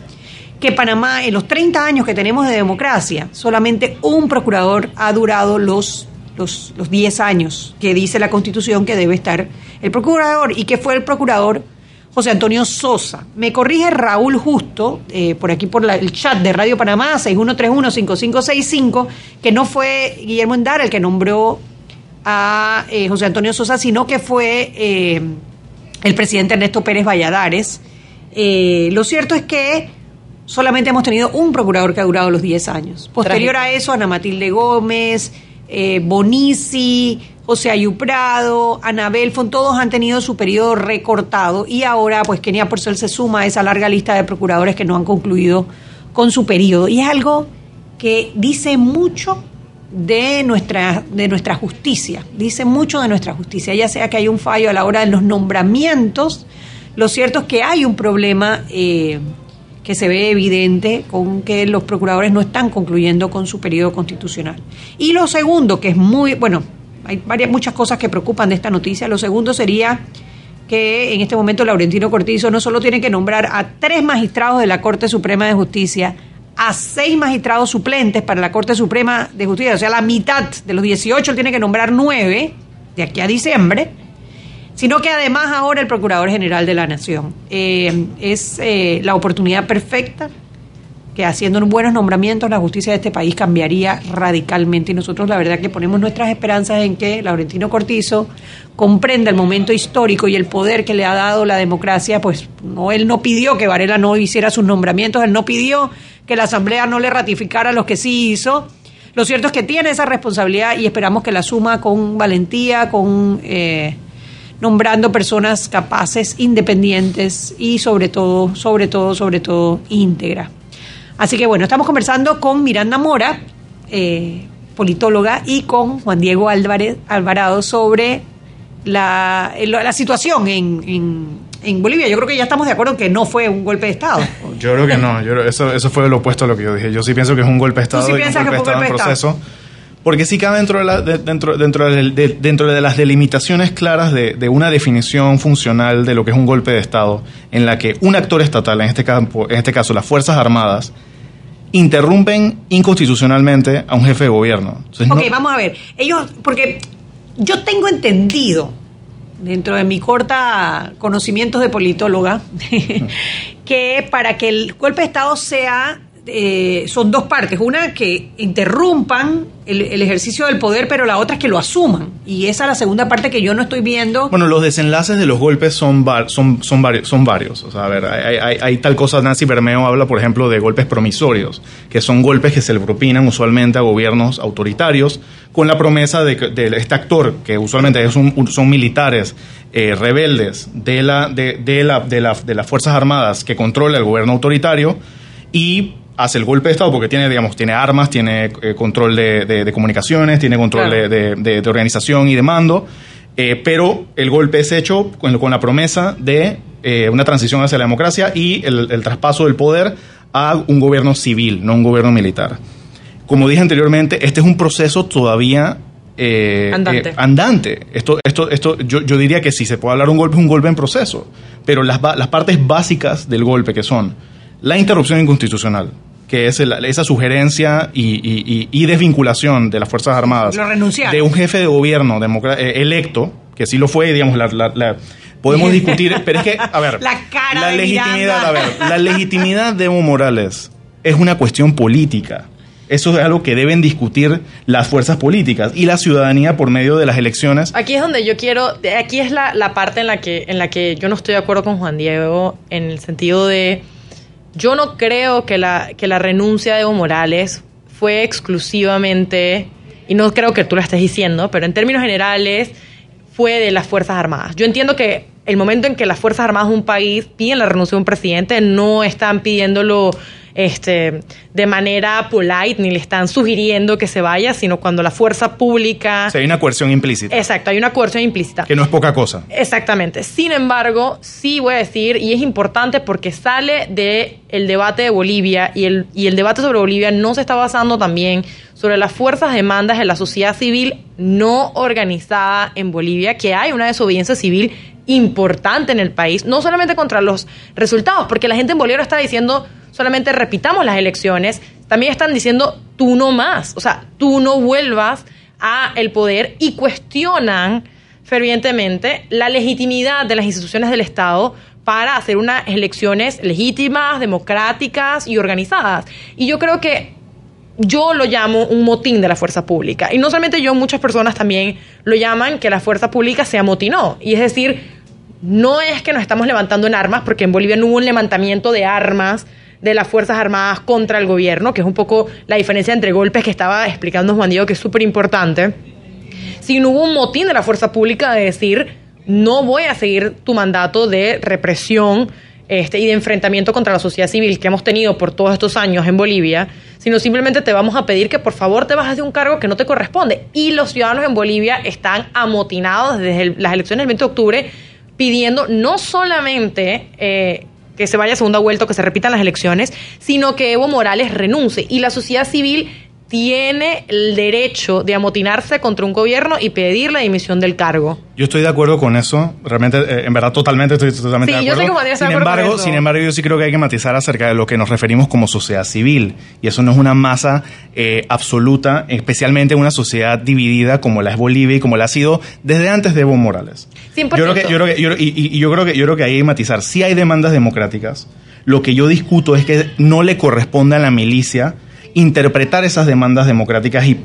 A: que Panamá, en los 30 años que tenemos de democracia, solamente un procurador ha durado los, los, los 10 años que dice la Constitución que debe estar el procurador y que fue el procurador José Antonio Sosa. Me corrige Raúl Justo, eh, por aquí por el chat de Radio Panamá, 6131-5565, que no fue Guillermo Endara el que nombró a eh, José Antonio Sosa, sino que fue eh, el presidente Ernesto Pérez Valladares. lo cierto es que solamente hemos tenido un procurador que ha durado los 10 años. Posterior a eso, Ana Matilde Gómez, Bonici, José Ayuprado, Anabel todos han tenido su periodo recortado y ahora pues Kenia Porcel se suma a esa larga lista de procuradores que no han concluido con su periodo. Y es algo que dice mucho de nuestra, de nuestra justicia, dice mucho de nuestra justicia, ya sea que hay un fallo a la hora de los nombramientos, lo cierto es que hay un problema eh, que se ve evidente con que los procuradores no están concluyendo con su periodo constitucional. Y lo segundo, que es muy, bueno, hay varias, muchas cosas que preocupan de esta noticia. Lo segundo sería que en este momento Laurentino Cortizo no solo tiene que nombrar a tres magistrados de la Corte Suprema de Justicia, a seis magistrados suplentes para la Corte Suprema de Justicia, o sea, la mitad de los 18 tiene que nombrar nueve de aquí a diciembre, sino que además ahora el Procurador General de la Nación. Eh, es eh, la oportunidad perfecta que haciendo buenos nombramientos la justicia de este país cambiaría radicalmente y nosotros la verdad que ponemos nuestras esperanzas en que Laurentino Cortizo comprenda el momento histórico y el poder que le ha dado la democracia, pues no él no pidió que Varela no hiciera sus nombramientos, él no pidió que la Asamblea no le ratificara los que sí hizo. Lo cierto es que tiene esa responsabilidad y esperamos que la asuma con valentía, con eh, nombrando personas capaces, independientes y sobre todo, sobre todo, sobre todo íntegra. Así que bueno, estamos conversando con Miranda Mora, eh, politóloga, y con Juan Diego Álvarez, Alvarado sobre la, la situación en, en, Bolivia. Yo creo que ya estamos de acuerdo que no fue un golpe de Estado.
C: Yo creo que no, eso, eso fue lo opuesto a lo que yo dije. Yo sí pienso que es un golpe de Estado.
A: ¿Tú sí piensas que fue un golpe de Estado? Proceso,
C: porque sí cabe dentro de, la, dentro, dentro, de, dentro de las delimitaciones claras de, de, una definición funcional de lo que es un golpe de Estado, en la que un actor estatal, en este, campo, en este caso las Fuerzas Armadas, interrumpen inconstitucionalmente a un jefe de gobierno.
A: ok, vamos a ver. Ellos, porque yo tengo entendido, dentro de mi corta conocimientos de politóloga, [laughs] que para que el golpe de Estado sea eh, son dos partes. Una que interrumpan el, ejercicio del poder, pero la otra es que lo asuman. Y esa es la segunda parte que yo no estoy viendo.
C: Bueno, los desenlaces de los golpes son, son, son, varios, son varios. O sea, a ver, hay, tal cosa, Nancy Bermeo habla, por ejemplo, de golpes promisorios, que son golpes que se le propinan usualmente a gobiernos autoritarios con la promesa de, de este actor, que usualmente son, son militares eh, rebeldes de, la, de, la, de, la, de las Fuerzas Armadas que controla el gobierno autoritario, y hace el golpe de Estado porque tiene, digamos, tiene armas, tiene eh, control de, comunicaciones, tiene control de, organización y de mando, eh, pero el golpe es hecho con, con la promesa de eh, una transición hacia la democracia y el, traspaso del poder a un gobierno civil, no un gobierno militar. Como dije anteriormente, este es un proceso todavía
B: Andante.
C: andante. Esto, esto, esto, yo, yo diría que si se puede hablar de un golpe, es un golpe en proceso. Pero las, las partes básicas del golpe, que son la interrupción inconstitucional, que es el- esa sugerencia y, y- y- y desvinculación de las Fuerzas Armadas de un jefe de gobierno eh, electo, que sí lo fue, digamos, la, la- la- podemos [laughs] discutir, pero es que, a ver,
A: La cara
C: la
A: de
C: legitimidad, a ver, la legitimidad de Evo Morales es una cuestión política. Eso es algo que deben discutir las fuerzas políticas y la ciudadanía por medio de las elecciones.
B: Aquí es donde yo quiero, aquí es la, la parte en la que en la que yo no estoy de acuerdo con Juan Diego en el sentido de yo no creo que la que la renuncia de Evo Morales fue exclusivamente y no creo que tú lo estés diciendo, pero en términos generales fue de las Fuerzas Armadas. Yo entiendo que el momento en que las Fuerzas Armadas de un país piden la renuncia de un presidente, no están pidiéndolo este, de manera polite, ni le están sugiriendo que se vaya, sino cuando la fuerza pública...
C: O sea, hay una coerción implícita,
B: Exacto, hay una coerción implícita.
C: que no es poca cosa.
B: Exactamente. Sin embargo, sí voy a decir, y es importante porque sale de el debate de Bolivia y el, y el debate sobre Bolivia no se está basando también sobre las fuerzas demandas de la sociedad civil no organizada en Bolivia, que hay una desobediencia civil importante en el país, no solamente contra los resultados, porque la gente en Bolivia está diciendo solamente repitamos las elecciones, también están diciendo tú no más, o sea, tú no vuelvas a el poder y cuestionan fervientemente la legitimidad de las instituciones del Estado para hacer unas elecciones legítimas, democráticas y organizadas. Y yo creo que yo lo llamo un motín de la fuerza pública. Y no solamente yo, muchas personas también lo llaman que la fuerza pública se amotinó. Y es decir, no es que nos estamos levantando en armas, porque en Bolivia no hubo un levantamiento de armas de las Fuerzas Armadas contra el gobierno, que es un poco la diferencia entre golpes que estaba explicando Juan Diego, que es súper importante, sino hubo un motín de la fuerza pública de decir, no voy a seguir tu mandato de represión este, y de enfrentamiento contra la sociedad civil que hemos tenido por todos estos años en Bolivia, sino simplemente te vamos a pedir que por favor te bajes de un cargo que no te corresponde. Y los ciudadanos en Bolivia están amotinados desde las elecciones del 20 de octubre pidiendo no solamente eh, que se vaya a segunda vuelta que se repitan las elecciones, sino que Evo Morales renuncie. Y la sociedad civil tiene el derecho de amotinarse contra un gobierno y pedir la dimisión del cargo.
C: Yo estoy de acuerdo con eso, realmente, eh, en verdad, totalmente estoy totalmente
B: Sí,
C: de
B: yo sé
C: acuerdo.
B: que
C: sin
B: de acuerdo con
C: embargo,
B: eso.
C: sin embargo, yo sí creo que hay que matizar acerca de lo que nos referimos como sociedad civil. Y eso no es una masa eh, absoluta, especialmente en una sociedad dividida como la es Bolivia y como la ha sido desde antes de Evo Morales.
B: 100%.
C: Yo creo que, yo creo que, yo, y, y- yo creo que, yo creo que hay que matizar. Si hay demandas democráticas, lo que yo discuto es que no le corresponde a la milicia interpretar esas demandas democráticas y,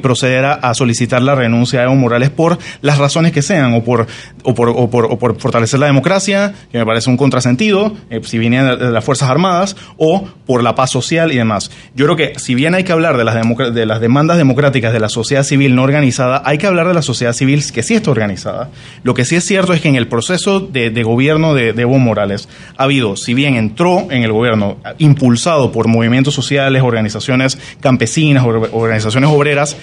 C: proceder a, solicitar la renuncia de Evo Morales por las razones que sean, o por, o por, o por, o por fortalecer la democracia, que me parece un contrasentido, eh, si viene de, las Fuerzas Armadas, o por la paz social y demás. Yo creo que si bien hay que hablar de las, de las demandas democráticas de la sociedad civil no organizada, hay que hablar de la sociedad civil que sí está organizada. Lo que sí es cierto es que en el proceso de, gobierno de, de Evo Morales ha habido, si bien entró en el gobierno impulsado por movimientos sociales, organizaciones campesinas, or- organizaciones obreras,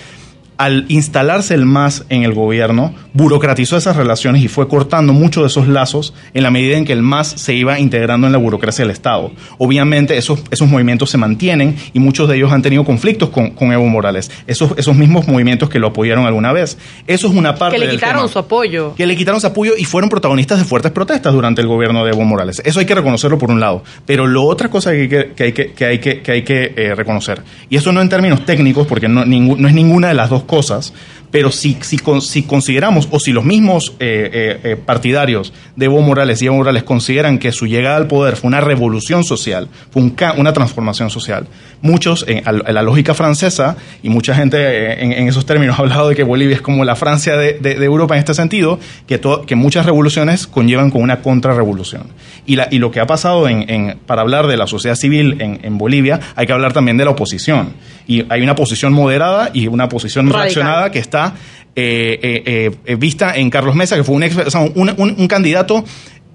C: al instalarse el MAS en el gobierno, burocratizó esas relaciones y fue cortando muchos de esos lazos en la medida en que el MAS se iba integrando en la burocracia del Estado. Obviamente esos, esos movimientos se mantienen y muchos de ellos han tenido conflictos con, con Evo Morales. Esos, esos mismos movimientos que lo apoyaron alguna vez. Eso es una parte
B: Que le quitaron
C: tema
B: su apoyo.
C: que le quitaron su apoyo y fueron protagonistas de fuertes protestas durante el gobierno de Evo Morales. Eso hay que reconocerlo por un lado. Pero lo otra cosa que hay que, que hay que, que hay que, que hay que eh, reconocer, y eso no en términos técnicos, porque no, ningú- no es ninguna de las dos cosas, pero si, si, si consideramos, o si los mismos eh, eh, eh, partidarios de Evo Morales y Evo Morales consideran que su llegada al poder fue una revolución social, fue un una transformación social, muchos, en, la lógica francesa, y mucha gente en, en esos términos [laughs] ha hablado de que Bolivia es como la Francia de, de- de Europa en este sentido, que, to- que muchas revoluciones conllevan con una contrarrevolución. Y, la, y lo que ha pasado en, en- para hablar de la sociedad civil en, en Bolivia, hay que hablar también de la oposición. Y hay una posición moderada y una posición
B: Radical.
C: reaccionada que está eh, eh, eh, vista en Carlos Mesa, que fue un, ex- o sea, un, un- un candidato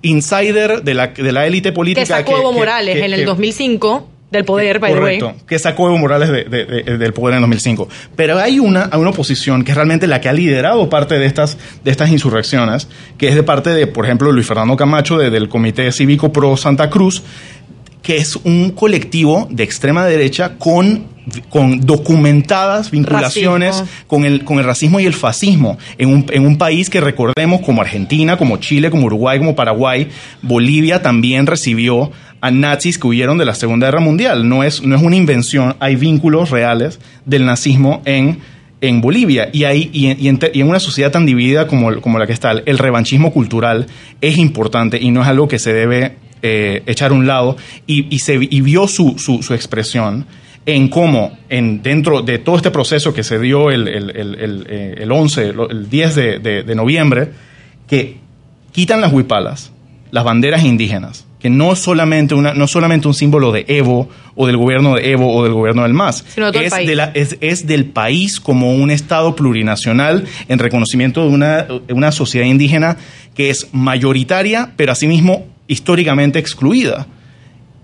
C: insider de la, de la élite política.
B: Que sacó Evo
C: que-
B: Morales
C: que-
B: en el
C: que-
B: 2005 del poder, by the way.
C: Correcto, que sacó Evo Morales de- de- de- del poder en 2005. Pero hay una, hay una oposición que es realmente la que ha liderado parte de estas, de estas insurrecciones, que es de parte de, por ejemplo, Luis Fernando Camacho, de- del Comité Cívico Pro Santa Cruz, que es un colectivo de extrema derecha con, con documentadas vinculaciones con el, con el racismo y el fascismo en un, en un país que recordemos como Argentina, como Chile, como Uruguay, como Paraguay, Bolivia también recibió a nazis que huyeron de la Segunda Guerra Mundial. No es, no es una invención, hay vínculos reales del nazismo en, en Bolivia. Y, hay, y, en, y en una sociedad tan dividida como, como la que está, el revanchismo cultural es importante y no es algo que se debe eh, echar a un lado y, y se, y vio su, su, su, expresión en cómo en, dentro de todo este proceso que se dio el, el, el, el 11, eh, el 10 de, de, de, noviembre, que quitan las huipalas, las banderas indígenas, que no solamente, una, no solamente un símbolo de Evo o del gobierno de Evo o del gobierno del MAS, es, de la, es, es, del país como un Estado plurinacional en reconocimiento de una, una sociedad indígena que es mayoritaria, pero asimismo históricamente excluida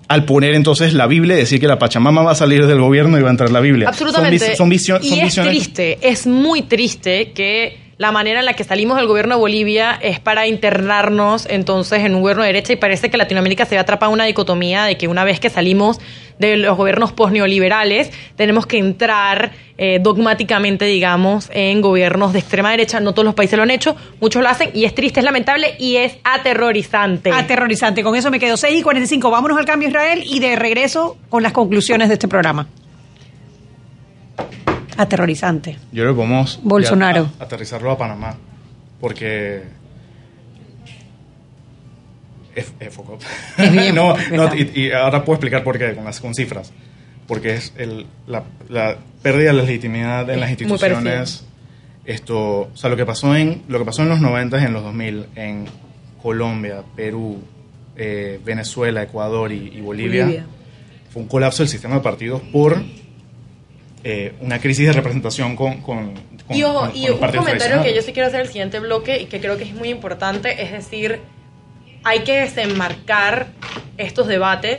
C: al poner entonces la Biblia y decir que la Pachamama va a salir del gobierno y va a entrar la Biblia.
B: Absolutamente.
C: Son,
B: y es
C: visiones.
B: triste, es muy triste que la manera en la que salimos del gobierno de Bolivia es para internarnos entonces en un gobierno de derecha y parece que Latinoamérica se ve atrapada en una dicotomía de que una vez que salimos de los gobiernos posneoliberales tenemos que entrar eh, dogmáticamente, digamos, en gobiernos de extrema derecha. No todos los países lo han hecho, muchos lo hacen y es triste, es lamentable y es aterrorizante.
A: Aterrorizante. Con eso me quedo 6 y 45. Vámonos al cambio Israel y de regreso con las conclusiones de este programa. Aterrorizante.
C: Yo creo que podemos
A: Bolsonaro.
C: A, aterrizarlo a Panamá, porque es, es foco.
A: Es bien, [laughs]
C: no, no y, y, ahora puedo explicar por qué con las con cifras, porque es el, la, la, pérdida de la legitimidad en las instituciones. Esto, o sea, lo que pasó en lo que pasó en los 90 y en los 2000 en Colombia, Perú, eh, Venezuela, Ecuador y, y Bolivia, Bolivia, fue un colapso del sistema de partidos por eh, una crisis de representación con, con, con
B: y, ojo,
C: con,
B: y un comentario que yo sí quiero hacer el siguiente bloque y que creo que es muy importante, es decir, hay que desenmarcar estos debates.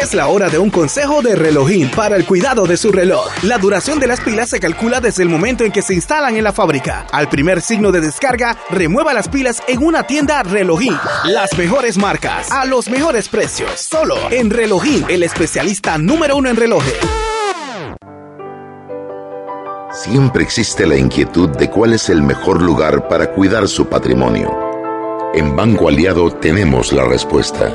G: Es la hora de un consejo de relojín para el cuidado de su reloj. La duración de las pilas se calcula desde el momento en que se instalan en la fábrica. Al primer signo de descarga, remueva las pilas en una tienda relojín. Las mejores marcas, a los mejores precios. Solo en relojín, el especialista número uno en relojes.
M: Siempre existe la inquietud de cuál es el mejor lugar para cuidar su patrimonio. En Banco Aliado tenemos la respuesta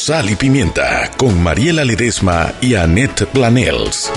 D: Sal y Pimienta con Mariela Ledesma y Annette Planels.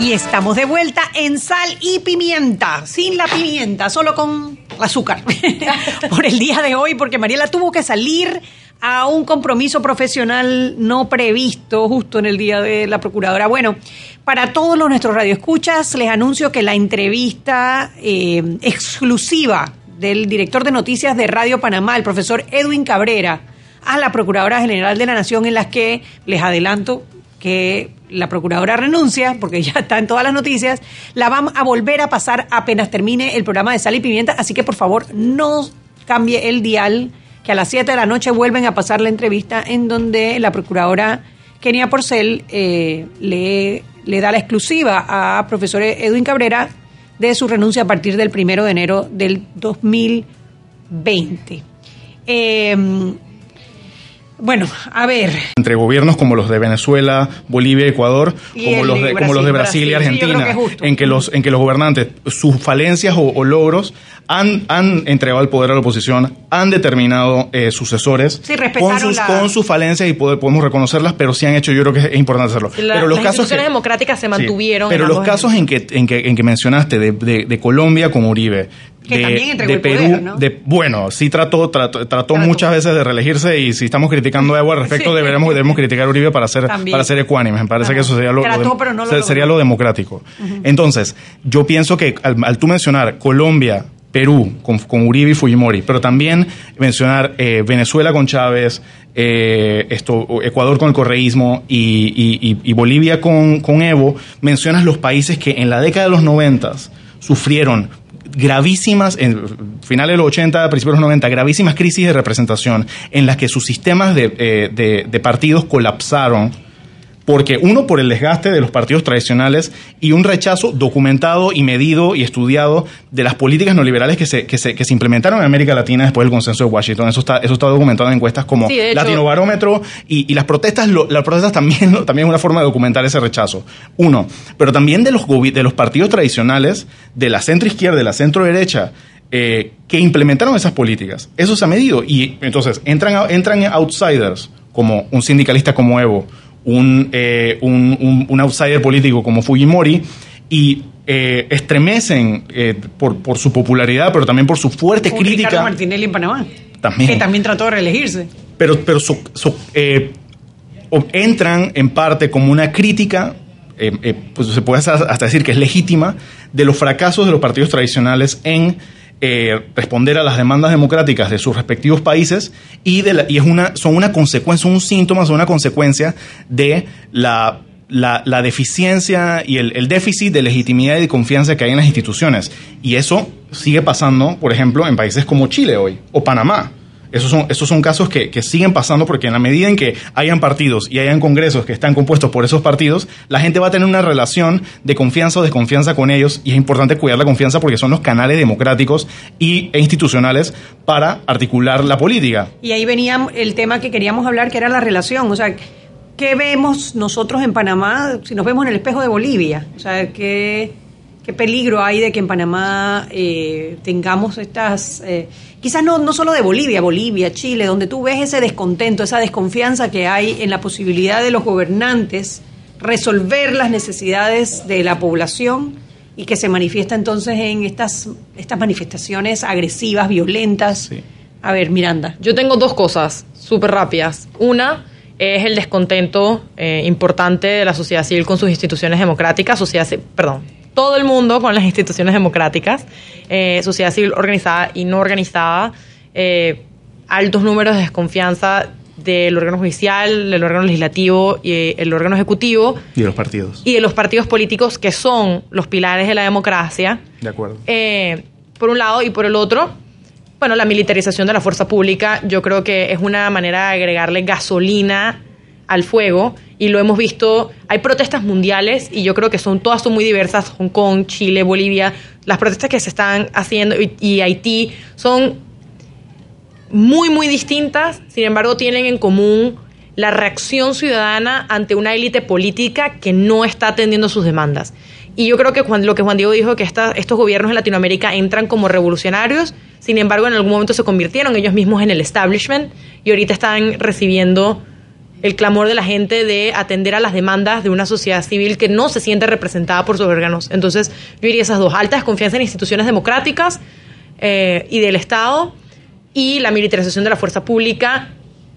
A: Y estamos de vuelta en Sal y Pimienta, sin la pimienta, solo con azúcar, [laughs] por el día de hoy, porque Mariela tuvo que salir a un compromiso profesional no previsto justo en el día de la procuradora. Bueno, para todos los nuestros radioescuchas, les anuncio que la entrevista eh, exclusiva del director de noticias de Radio Panamá, el profesor Edwin Cabrera, a la Procuradora General de la Nación, en las que les adelanto que la Procuradora renuncia, porque ya está en todas las noticias, la vamos a volver a pasar apenas termine el programa de Sal y Pimienta, así que por favor no cambie el dial, que a las 7 de la noche vuelven a pasar la entrevista en donde la Procuradora Kenia Porcel eh, le le da la exclusiva a profesor Edwin Cabrera de su renuncia a partir del primero de enero del 2020. Eh, bueno, a ver.
C: Entre gobiernos como los de Venezuela, Bolivia, Ecuador, como los, de, como los de Brasil, y Argentina, en, que los, en que los gobernantes, sus falencias o, logros han, han, entregado el poder a la oposición, han determinado eh, sucesores con, sus, con sus falencias y podemos reconocerlas, pero sí han hecho, yo creo que es importante hacerlo.
B: pero los las casos instituciones democráticas se mantuvieron.
C: pero los casos en que, en que, en que mencionaste de, de Colombia con Uribe, de, Perú, de, bueno, sí trató, trató, muchas veces de reelegirse y si estamos criticando a Evo al [laughs] respecto, deberemos, debemos criticar a Uribe para ser, para ser ecuánimes. Me parece que eso sería lo, sería lo democrático. Entonces, yo pienso que al, tú mencionar Colombia, Perú con, con, Uribe y Fujimori, pero también mencionar eh, Venezuela con Chávez, eh, esto, Ecuador con el correísmo y, y, Bolivia con, con, Evo, mencionas los países que en la década de los noventas sufrieron gravísimas, en finales de los 80, principios de los 90, gravísimas crisis de representación en las que sus sistemas de, eh, de partidos colapsaron porque uno por el desgaste de los partidos tradicionales y un rechazo documentado y medido y estudiado de las políticas neoliberales que se, que se, que se implementaron en América Latina después del consenso de Washington. Eso está, eso está documentado en encuestas como Latino Barómetro y, y, las protestas, las protestas también, también es una forma de documentar ese rechazo. Uno, pero también de los, de los partidos tradicionales, de la centro izquierda, de la centro derecha, eh, que implementaron esas políticas. Eso se ha medido y entonces entran, entran outsiders como un sindicalista como Evo, eh, un, un, outsider político como Fujimori y eh, estremecen eh, por, por, su popularidad, pero también por su fuerte crítica.
A: Ricardo Martinelli en Panamá.
C: También.
A: Que también trató de reelegirse.
C: Pero, pero entran en parte como una crítica, pues se puede hasta decir que es legítima, de los fracasos de los partidos tradicionales en eh, responder a las demandas democráticas de sus respectivos países y, de y es una, son una consecuencia, un síntoma, son una consecuencia de la, la, deficiencia y el, el, déficit de legitimidad y de confianza que hay en las instituciones. Y eso sigue pasando, por ejemplo, en países como Chile hoy o Panamá. Esos son, esos son casos que, que, siguen pasando porque en la medida en que hayan partidos y hayan congresos que están compuestos por esos partidos, la gente va a tener una relación de confianza o desconfianza con ellos y es importante cuidar la confianza porque son los canales democráticos y, e institucionales para articular la política.
A: Y ahí venía el tema que queríamos hablar, que era la relación. O sea, ¿qué vemos nosotros en Panamá si nos vemos en el espejo de Bolivia? O sea, ¿qué, qué peligro hay de que en Panamá eh, tengamos estas... Eh, quizás no, no solo de Bolivia, Bolivia, Chile, donde tú ves ese descontento, esa desconfianza que hay en la posibilidad de los gobernantes resolver las necesidades de la población y que se manifiesta entonces en estas, estas manifestaciones agresivas, violentas. A ver, Miranda.
B: Yo tengo dos cosas súper rápidas. Una es el descontento eh, importante de la sociedad civil con sus instituciones democráticas, sociedad, perdón, todo el mundo con las instituciones democráticas, eh, sociedad civil organizada y no organizada, eh, altos números de desconfianza del órgano judicial, del órgano legislativo y eh, el órgano ejecutivo.
C: Y de los partidos.
B: Y de los partidos políticos que son los pilares de la democracia.
C: De acuerdo.
B: por un lado y por el otro, bueno, la militarización de la fuerza pública yo creo que es una manera de agregarle gasolina al fuego y lo hemos visto, hay protestas mundiales y yo creo que son todas son muy diversas, Hong Kong, Chile, Bolivia, las protestas que se están haciendo y, Haití son muy muy distintas, sin embargo tienen en común la reacción ciudadana ante una élite política que no está atendiendo sus demandas. Y yo creo que lo que Juan Diego dijo, que estos gobiernos en Latinoamérica entran como revolucionarios, sin embargo en algún momento se convirtieron ellos mismos en el establishment y ahorita están recibiendo el clamor de la gente de atender a las demandas de una sociedad civil que no se siente representada por sus órganos. Entonces, yo diría esas dos, alta desconfianza en instituciones democráticas eh, y del Estado y la militarización de la fuerza pública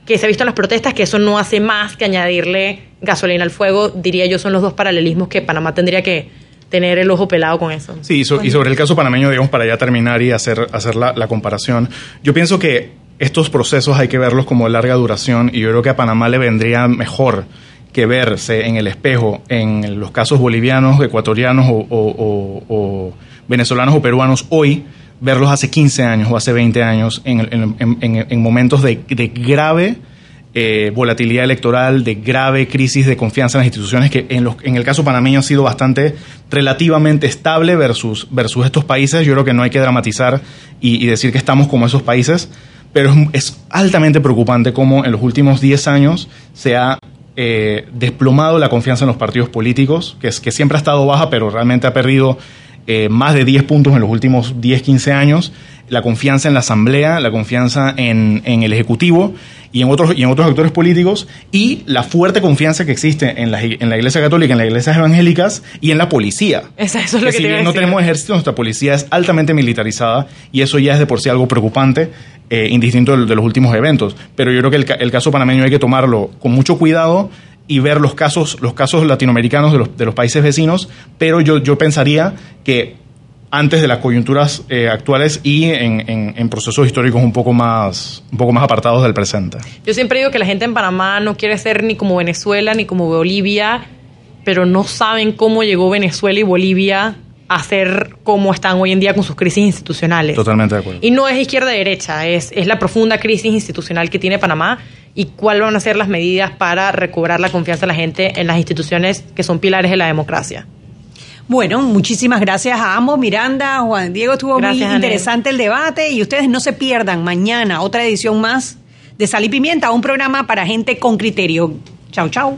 B: que se ha visto en las protestas, que eso no hace más que añadirle gasolina al fuego, diría yo, son los dos paralelismos que Panamá tendría que tener el ojo pelado con eso.
C: Sí, y sobre el caso panameño, digamos, para ya terminar y hacer, hacer la comparación, yo pienso que estos procesos hay que verlos como de larga duración y yo creo que a Panamá le vendría mejor que verse en el espejo en los casos bolivianos, ecuatorianos o, venezolanos o peruanos hoy, verlos hace 15 años o hace 20 años en, momentos de, grave eh, volatilidad electoral, de grave crisis de confianza en las instituciones, que en, los, en el caso panameño ha sido bastante relativamente estable versus, versus estos países. Yo creo que no hay que dramatizar y, decir que estamos como esos países, pero es, altamente preocupante cómo en los últimos 10 años se ha eh, desplomado la confianza en los partidos políticos, que, es, que siempre ha estado baja, pero realmente ha perdido eh, más de 10 puntos en los últimos 10, 15 años, la confianza en la Asamblea, la confianza en, en, el Ejecutivo y en, otros, y en otros actores políticos, y la fuerte confianza que existe en la, en la Iglesia Católica, en las iglesias evangélicas y en la policía.
B: Eso, es lo que,
C: si bien no tenemos ejército, nuestra policía es altamente militarizada y eso ya es de por sí algo preocupante, eh, indistinto de, los últimos eventos. Pero yo creo que el, el caso panameño hay que tomarlo con mucho cuidado y ver los casos, los casos latinoamericanos de los, de los países vecinos, pero yo, yo pensaría que antes de las coyunturas eh, actuales y en, en, procesos históricos un poco, más, un poco más apartados del presente.
B: Yo siempre digo que la gente en Panamá no quiere ser ni como Venezuela ni como Bolivia, pero no saben cómo llegó Venezuela y Bolivia a ser como están hoy en día con sus crisis institucionales.
C: Totalmente de acuerdo.
B: Y no es izquierda-derecha, es, es la profunda crisis institucional que tiene Panamá y cuáles van a ser las medidas para recobrar la confianza de la gente en las instituciones que son pilares de la democracia.
A: Bueno, muchísimas gracias a ambos. Miranda, Juan Diego, estuvo muy interesante el debate y ustedes no se pierdan mañana otra edición más de Sal y Pimienta, un programa para gente con criterio. Chau, chau.